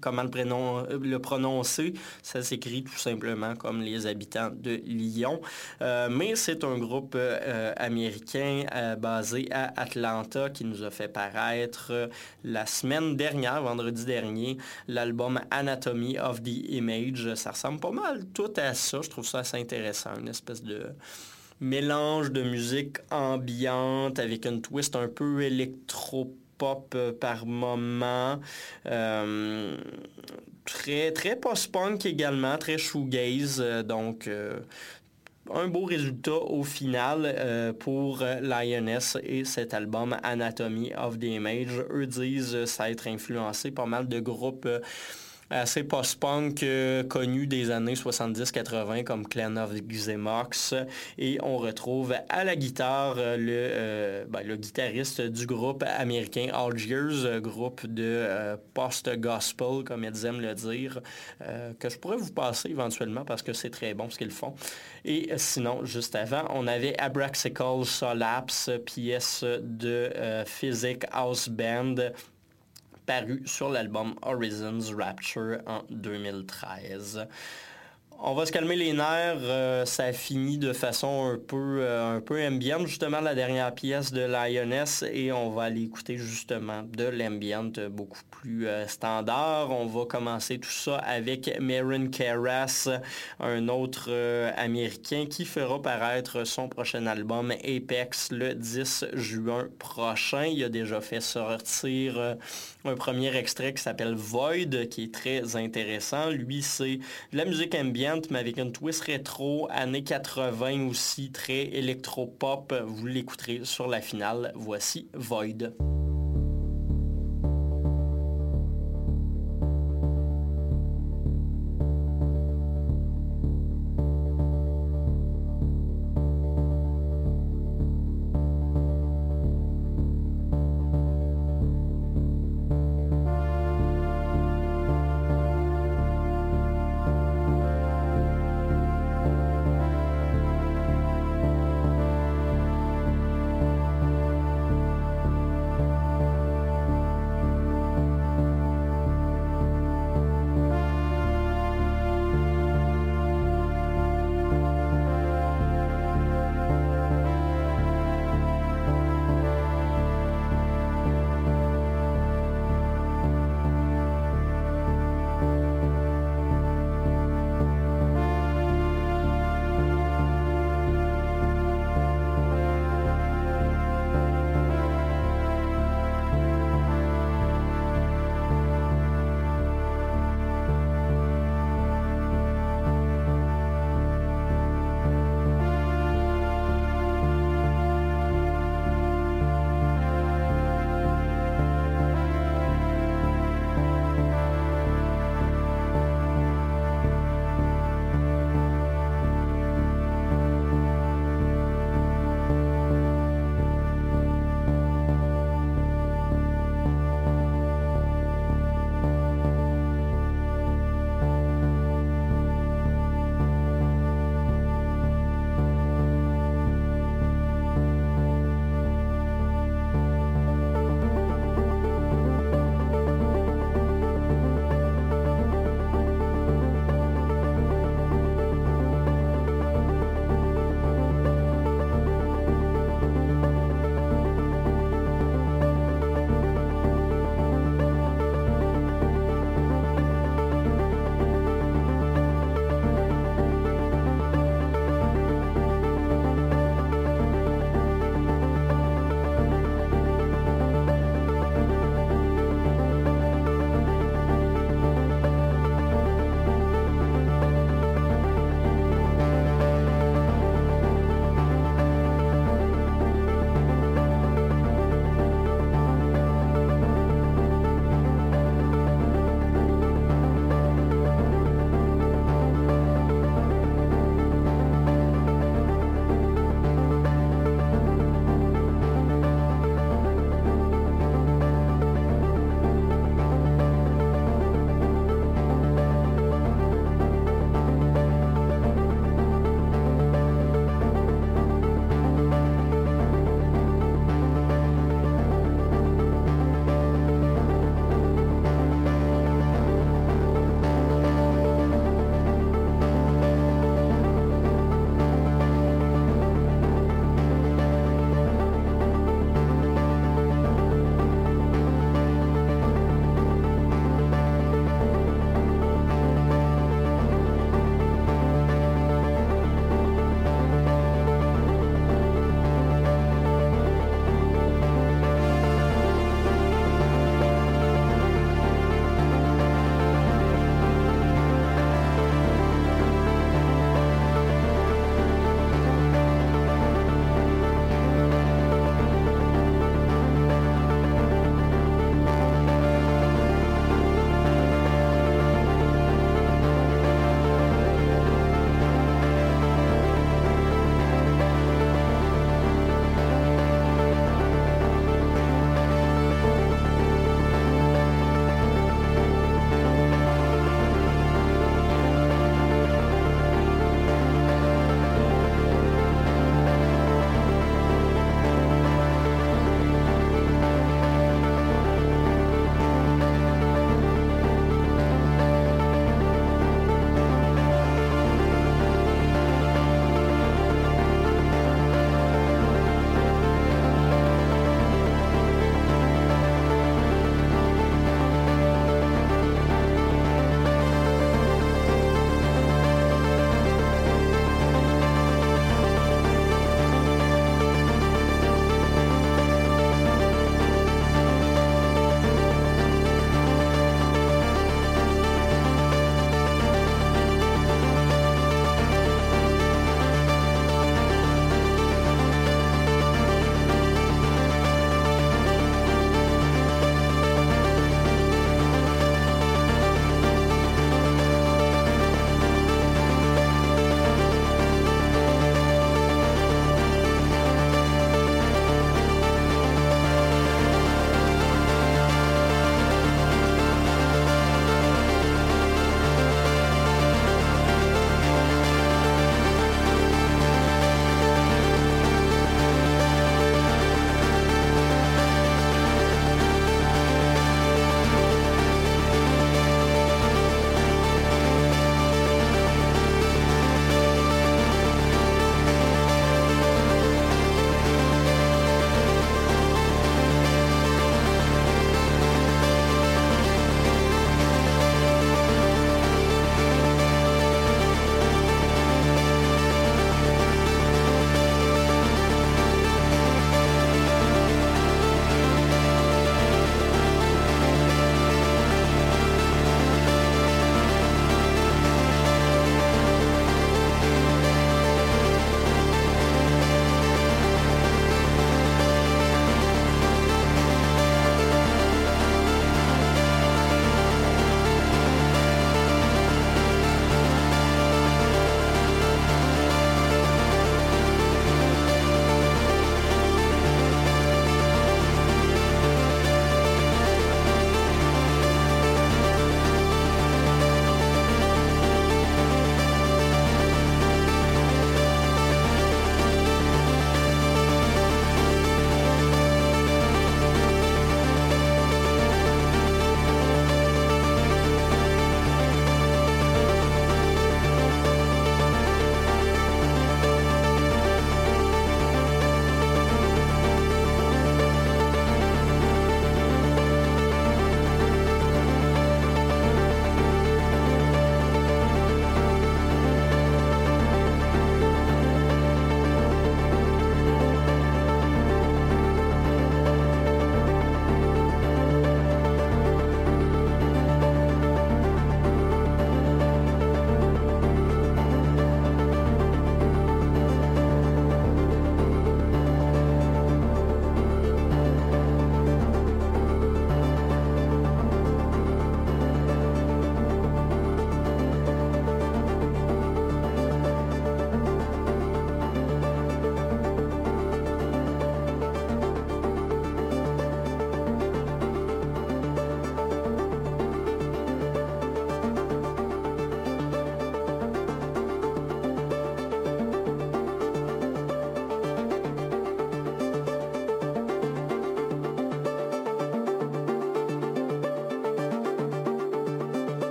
comment le, prononcer. Ça s'écrit tout simplement comme les habitants de Lyon. Euh, mais c'est un groupe euh, américain euh, basé à Atlanta qui nous a fait paraître la semaine dernière, vendredi dernier, l'album Anatomy of the Image. Ça ressemble pas mal tout à ça. Je trouve ça assez intéressant. Une espèce de mélange de musique ambiante avec une twist un peu électro-pop euh, par moment. Euh, très, très post-punk également, très shoegaze. Euh, donc, un beau résultat au final pour Lioness et cet album Anatomy of the Image. Eux disent ça être influencé pas mal de groupes assez post-punk euh, connu des années 70-80 comme Clan of Xemox. Et on retrouve à la guitare euh, le, euh, ben, le guitariste du groupe américain Algiers, groupe de post-gospel, comme ils aiment le dire, que je pourrais vous passer éventuellement parce que c'est très bon ce qu'ils font. Et sinon, juste avant, on avait Abraxical Solapse, pièce de Physic House Band paru sur l'album Horizons Rapture en 2013. On va se calmer les nerfs. Euh, ça a fini de façon un peu, euh, un peu ambiante, justement, la dernière pièce de Lioness. Et on va aller écouter justement de l'ambient beaucoup plus euh, standard. On va commencer tout ça avec Marin Carras, un autre Américain qui fera paraître son prochain album Apex le 10 juin prochain. Il a déjà fait sortir un premier extrait qui s'appelle Void, qui est très intéressant. Lui, c'est de la musique ambient mais avec une twist rétro, années 80 aussi, très électro-pop. Vous l'écouterez sur la finale. Voici Void.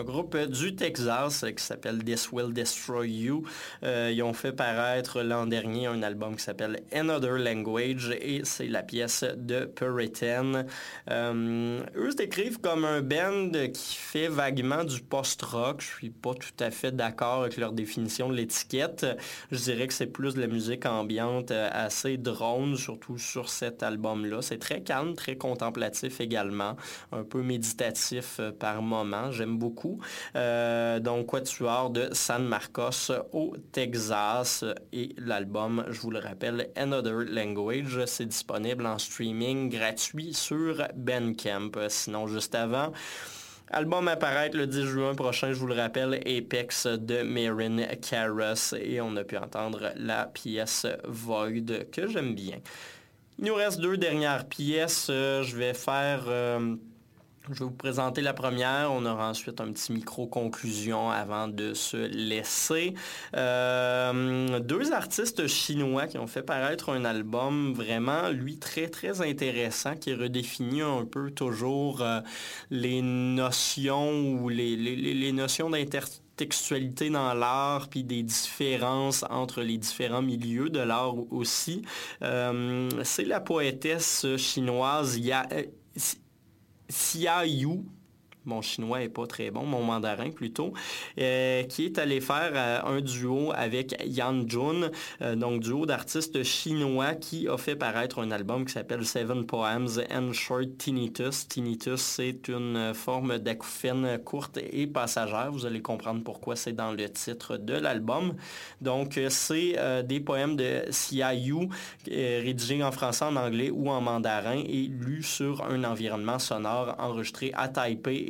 Un groupe du Texas qui s'appelle This Will Destroy You. Euh, ils ont fait paraître l'an dernier un album qui s'appelle Another Language et c'est la pièce de Puritan. Euh, eux se décrivent comme un band qui fait vaguement du post-rock. Je suis pas tout à fait d'accord avec leur définition de l'étiquette. Je dirais que c'est plus de la musique ambiante euh, assez drone, surtout sur cet album-là. C'est très calme, très contemplatif également, un peu méditatif par moment. J'aime beaucoup euh, donc, Quatuor de San Marcos au Texas. Et l'album, je vous le rappelle, Another Language, c'est disponible en streaming gratuit sur Bandcamp. Sinon, juste avant, Album apparaître le 10 juin prochain, je vous le rappelle, Apex de Marin Karras et on a pu entendre la pièce Void que j'aime bien. Il nous reste deux dernières pièces. Euh, je vais faire... Euh, je vais vous présenter la première. On aura ensuite un petit micro-conclusion avant de se laisser. Euh, deux artistes chinois qui ont fait paraître un album vraiment, lui, très, très intéressant, qui redéfinit un peu toujours euh, les notions ou les, les, notions d'intertextualité dans l'art, puis des différences entre les différents milieux de l'art aussi. Euh, c'est la poétesse chinoise Xia Yu mon chinois est pas très bon, mon mandarin plutôt, euh, qui est allé faire euh, un duo avec Yan Jun, euh, donc duo d'artistes chinois qui a fait paraître un album qui s'appelle Seven Poems and Short Tinnitus. Tinnitus, c'est une forme d'acouphène courte et passagère. Vous allez comprendre pourquoi c'est dans le titre de l'album. Donc, c'est des poèmes de Xia Yu, rédigés en français, en anglais ou en mandarin et lus sur un environnement sonore enregistré à Taipei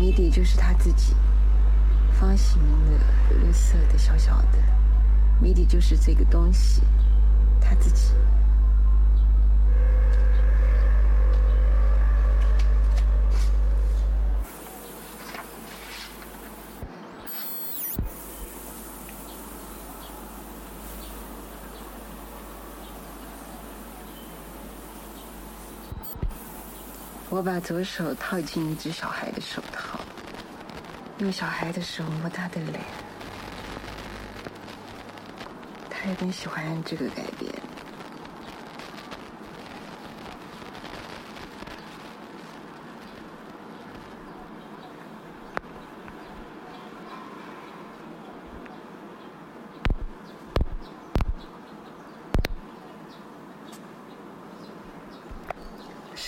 谜底就是他自己，方形的、绿色的、小小的，谜底就是这个东西，他自己。我把左手套进一只小孩的手套，用小孩的手摸他的脸，他有点喜欢这个改变。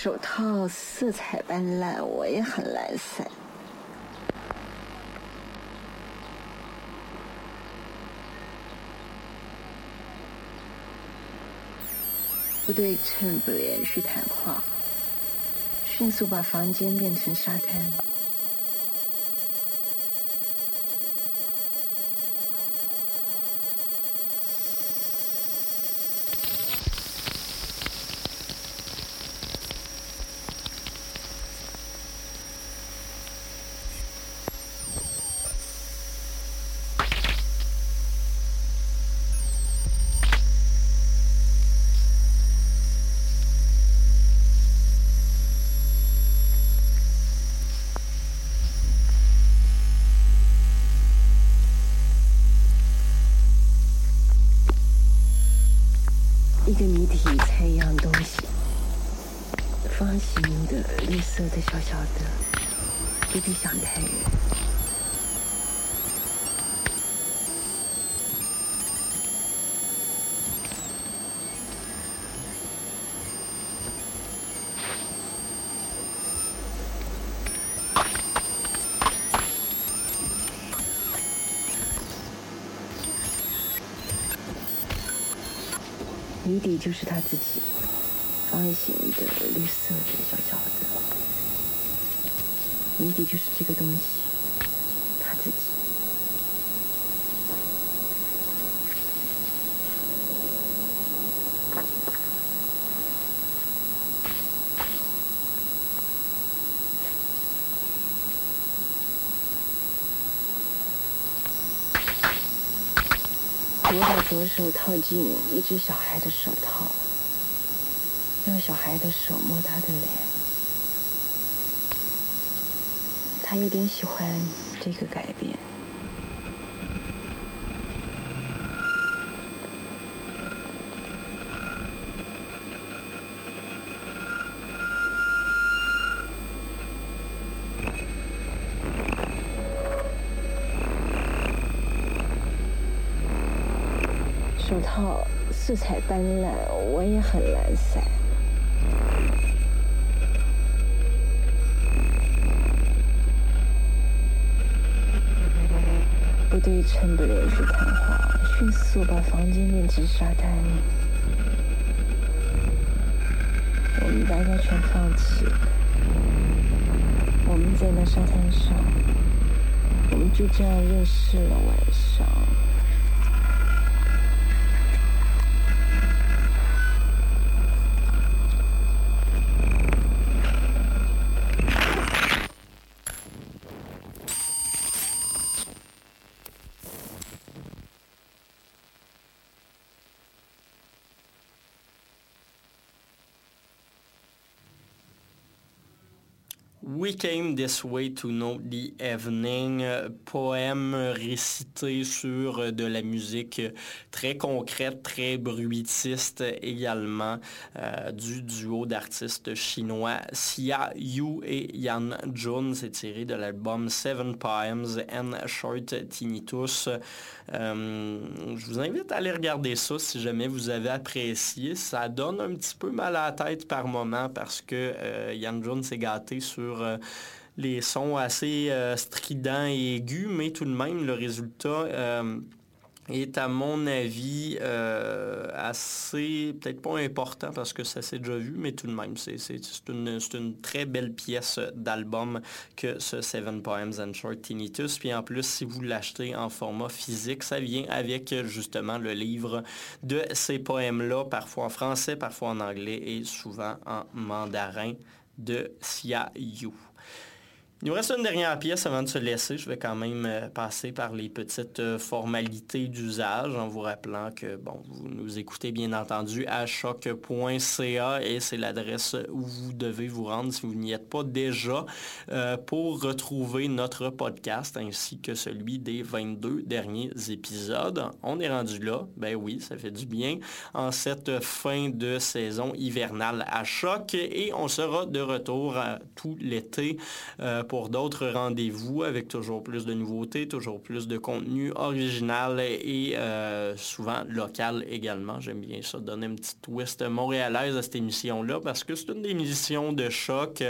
手套色彩斑斓，我也很懒散。不对称，不连续谈话，迅速把房间变成沙滩。底就是他自己，方形的、绿色的、小小的。谜底就是这个东西，他自己。我把左手套进一只小孩的手套，用小孩的手摸他的脸。他有点喜欢这个改变。手套色彩斑斓，我也很懒散。不对称的连续谈话，迅速把房间变成沙滩。我们大家全放弃了。我们在那沙滩上，我们就这样认识了晚上。Way to know the evening, poème récité sur de la musique très concrète, très bruitiste également, euh, du duo d'artistes chinois Xia Yu et Yan Jun. C'est tiré de l'album Seven Poems and Short Tinnitus. Euh, je vous invite à aller regarder ça si jamais vous avez apprécié. Ça donne un petit peu mal à la tête par moment parce que euh, Yan Jun s'est gâté sur les sons assez stridents et aigus, mais tout de même, le résultat est à mon avis euh, assez, peut-être pas important parce que ça s'est déjà vu, mais tout de même, c'est une, une, très belle pièce d'album que ce Seven Poems and Short Tinnitus. Puis en plus, si vous l'achetez en format physique, ça vient avec justement le livre de ces poèmes-là, parfois en français, parfois en anglais et souvent en mandarin de Xia Yu. Il nous reste une dernière pièce avant de se laisser. Je vais quand même euh, passer par les petites euh, formalités d'usage en vous rappelant que bon, vous nous écoutez bien entendu à choc.ca et c'est l'adresse où vous devez vous rendre si vous n'y êtes pas déjà euh, pour retrouver notre podcast ainsi que celui des 22 derniers épisodes. On est rendu là, ben oui, ça fait du bien en cette fin de saison hivernale à choc et on sera de retour tout l'été d'autres rendez-vous avec toujours plus de nouveautés, toujours plus de contenu original et euh, souvent local également. J'aime bien ça, donner une petite twist montréalaise à cette émission-là parce que c'est une émission de choc.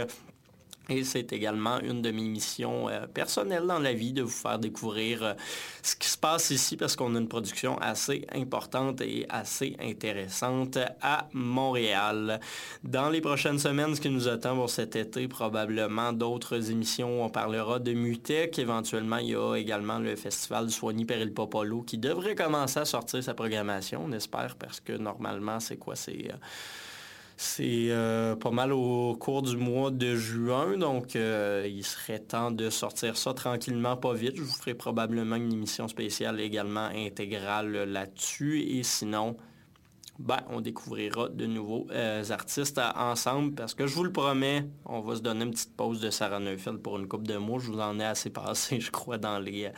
Et c'est également une de mes missions euh, personnelles dans la vie de vous faire découvrir euh, ce qui se passe ici parce qu'on a une production assez importante et assez intéressante à Montréal. Dans les prochaines semaines, ce qui nous attend pour cet été, probablement d'autres émissions. On parlera de Mutec. Éventuellement, il y a également le festival Soigny Péril Popolo qui devrait commencer à sortir sa programmation, on espère, parce que normalement, c'est quoi? C'est... Euh, c'est euh, pas mal au cours du mois de juin, donc euh, il serait temps de sortir ça tranquillement, pas vite. Je vous ferai probablement une émission spéciale également intégrale là-dessus. Et sinon, ben, on découvrira de nouveaux euh, artistes ensemble parce que je vous le promets, on va se donner une petite pause de Sarah Neufeld pour une coupe de mois. Je vous en ai assez passé, je crois, dans les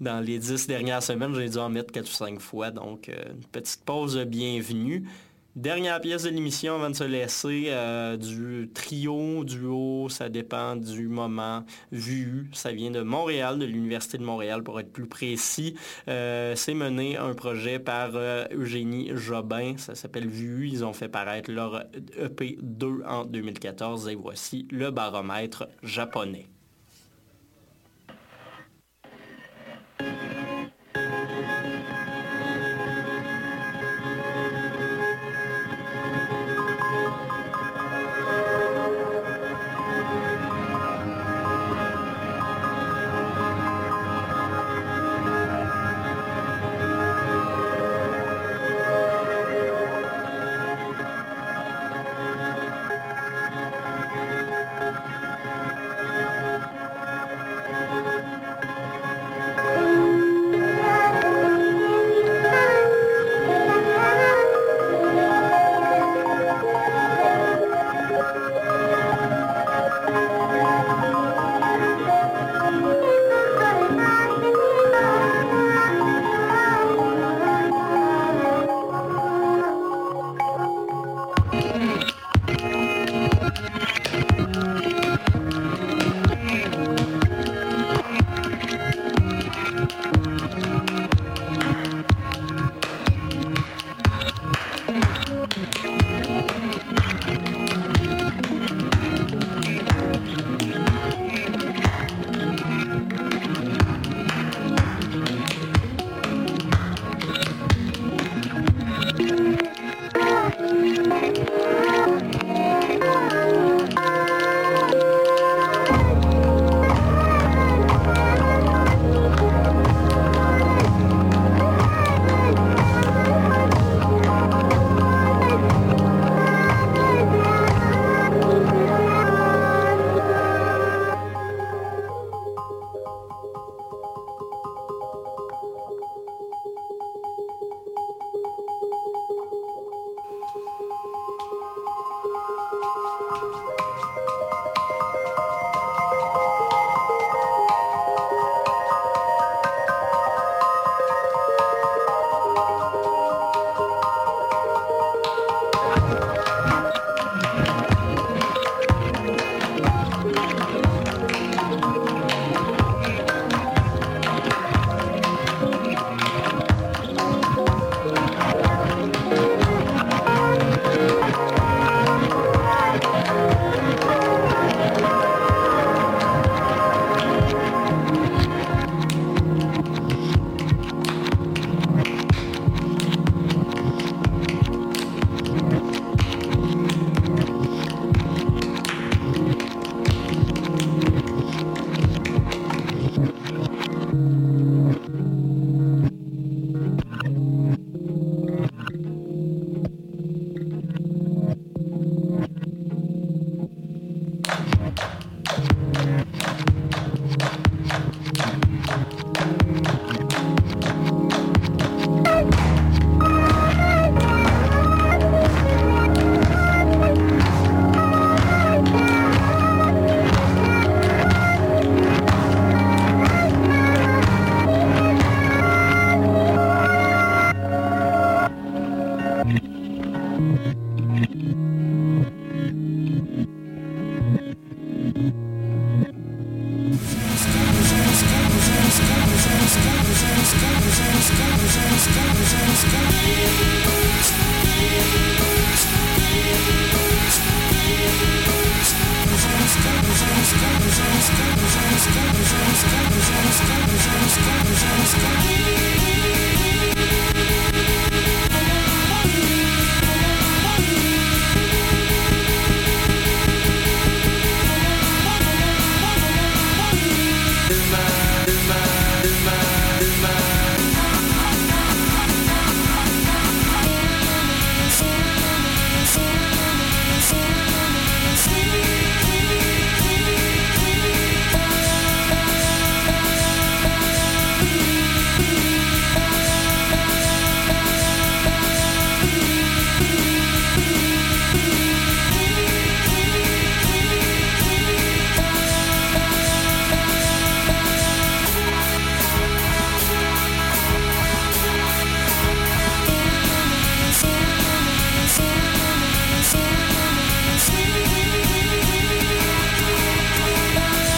dans les dix dernières semaines. J'ai dû en mettre quatre ou cinq fois, donc une petite pause bienvenue. Dernière pièce de l'émission avant de se laisser, euh, du trio, duo, ça dépend du moment vu. Ça vient de Montréal, de l'Université de Montréal pour être plus précis. Euh, c'est mené un projet par euh, Eugénie Jobin, ça s'appelle VU. Ils ont fait paraître leur EP2 en 2014 et voici le baromètre japonais.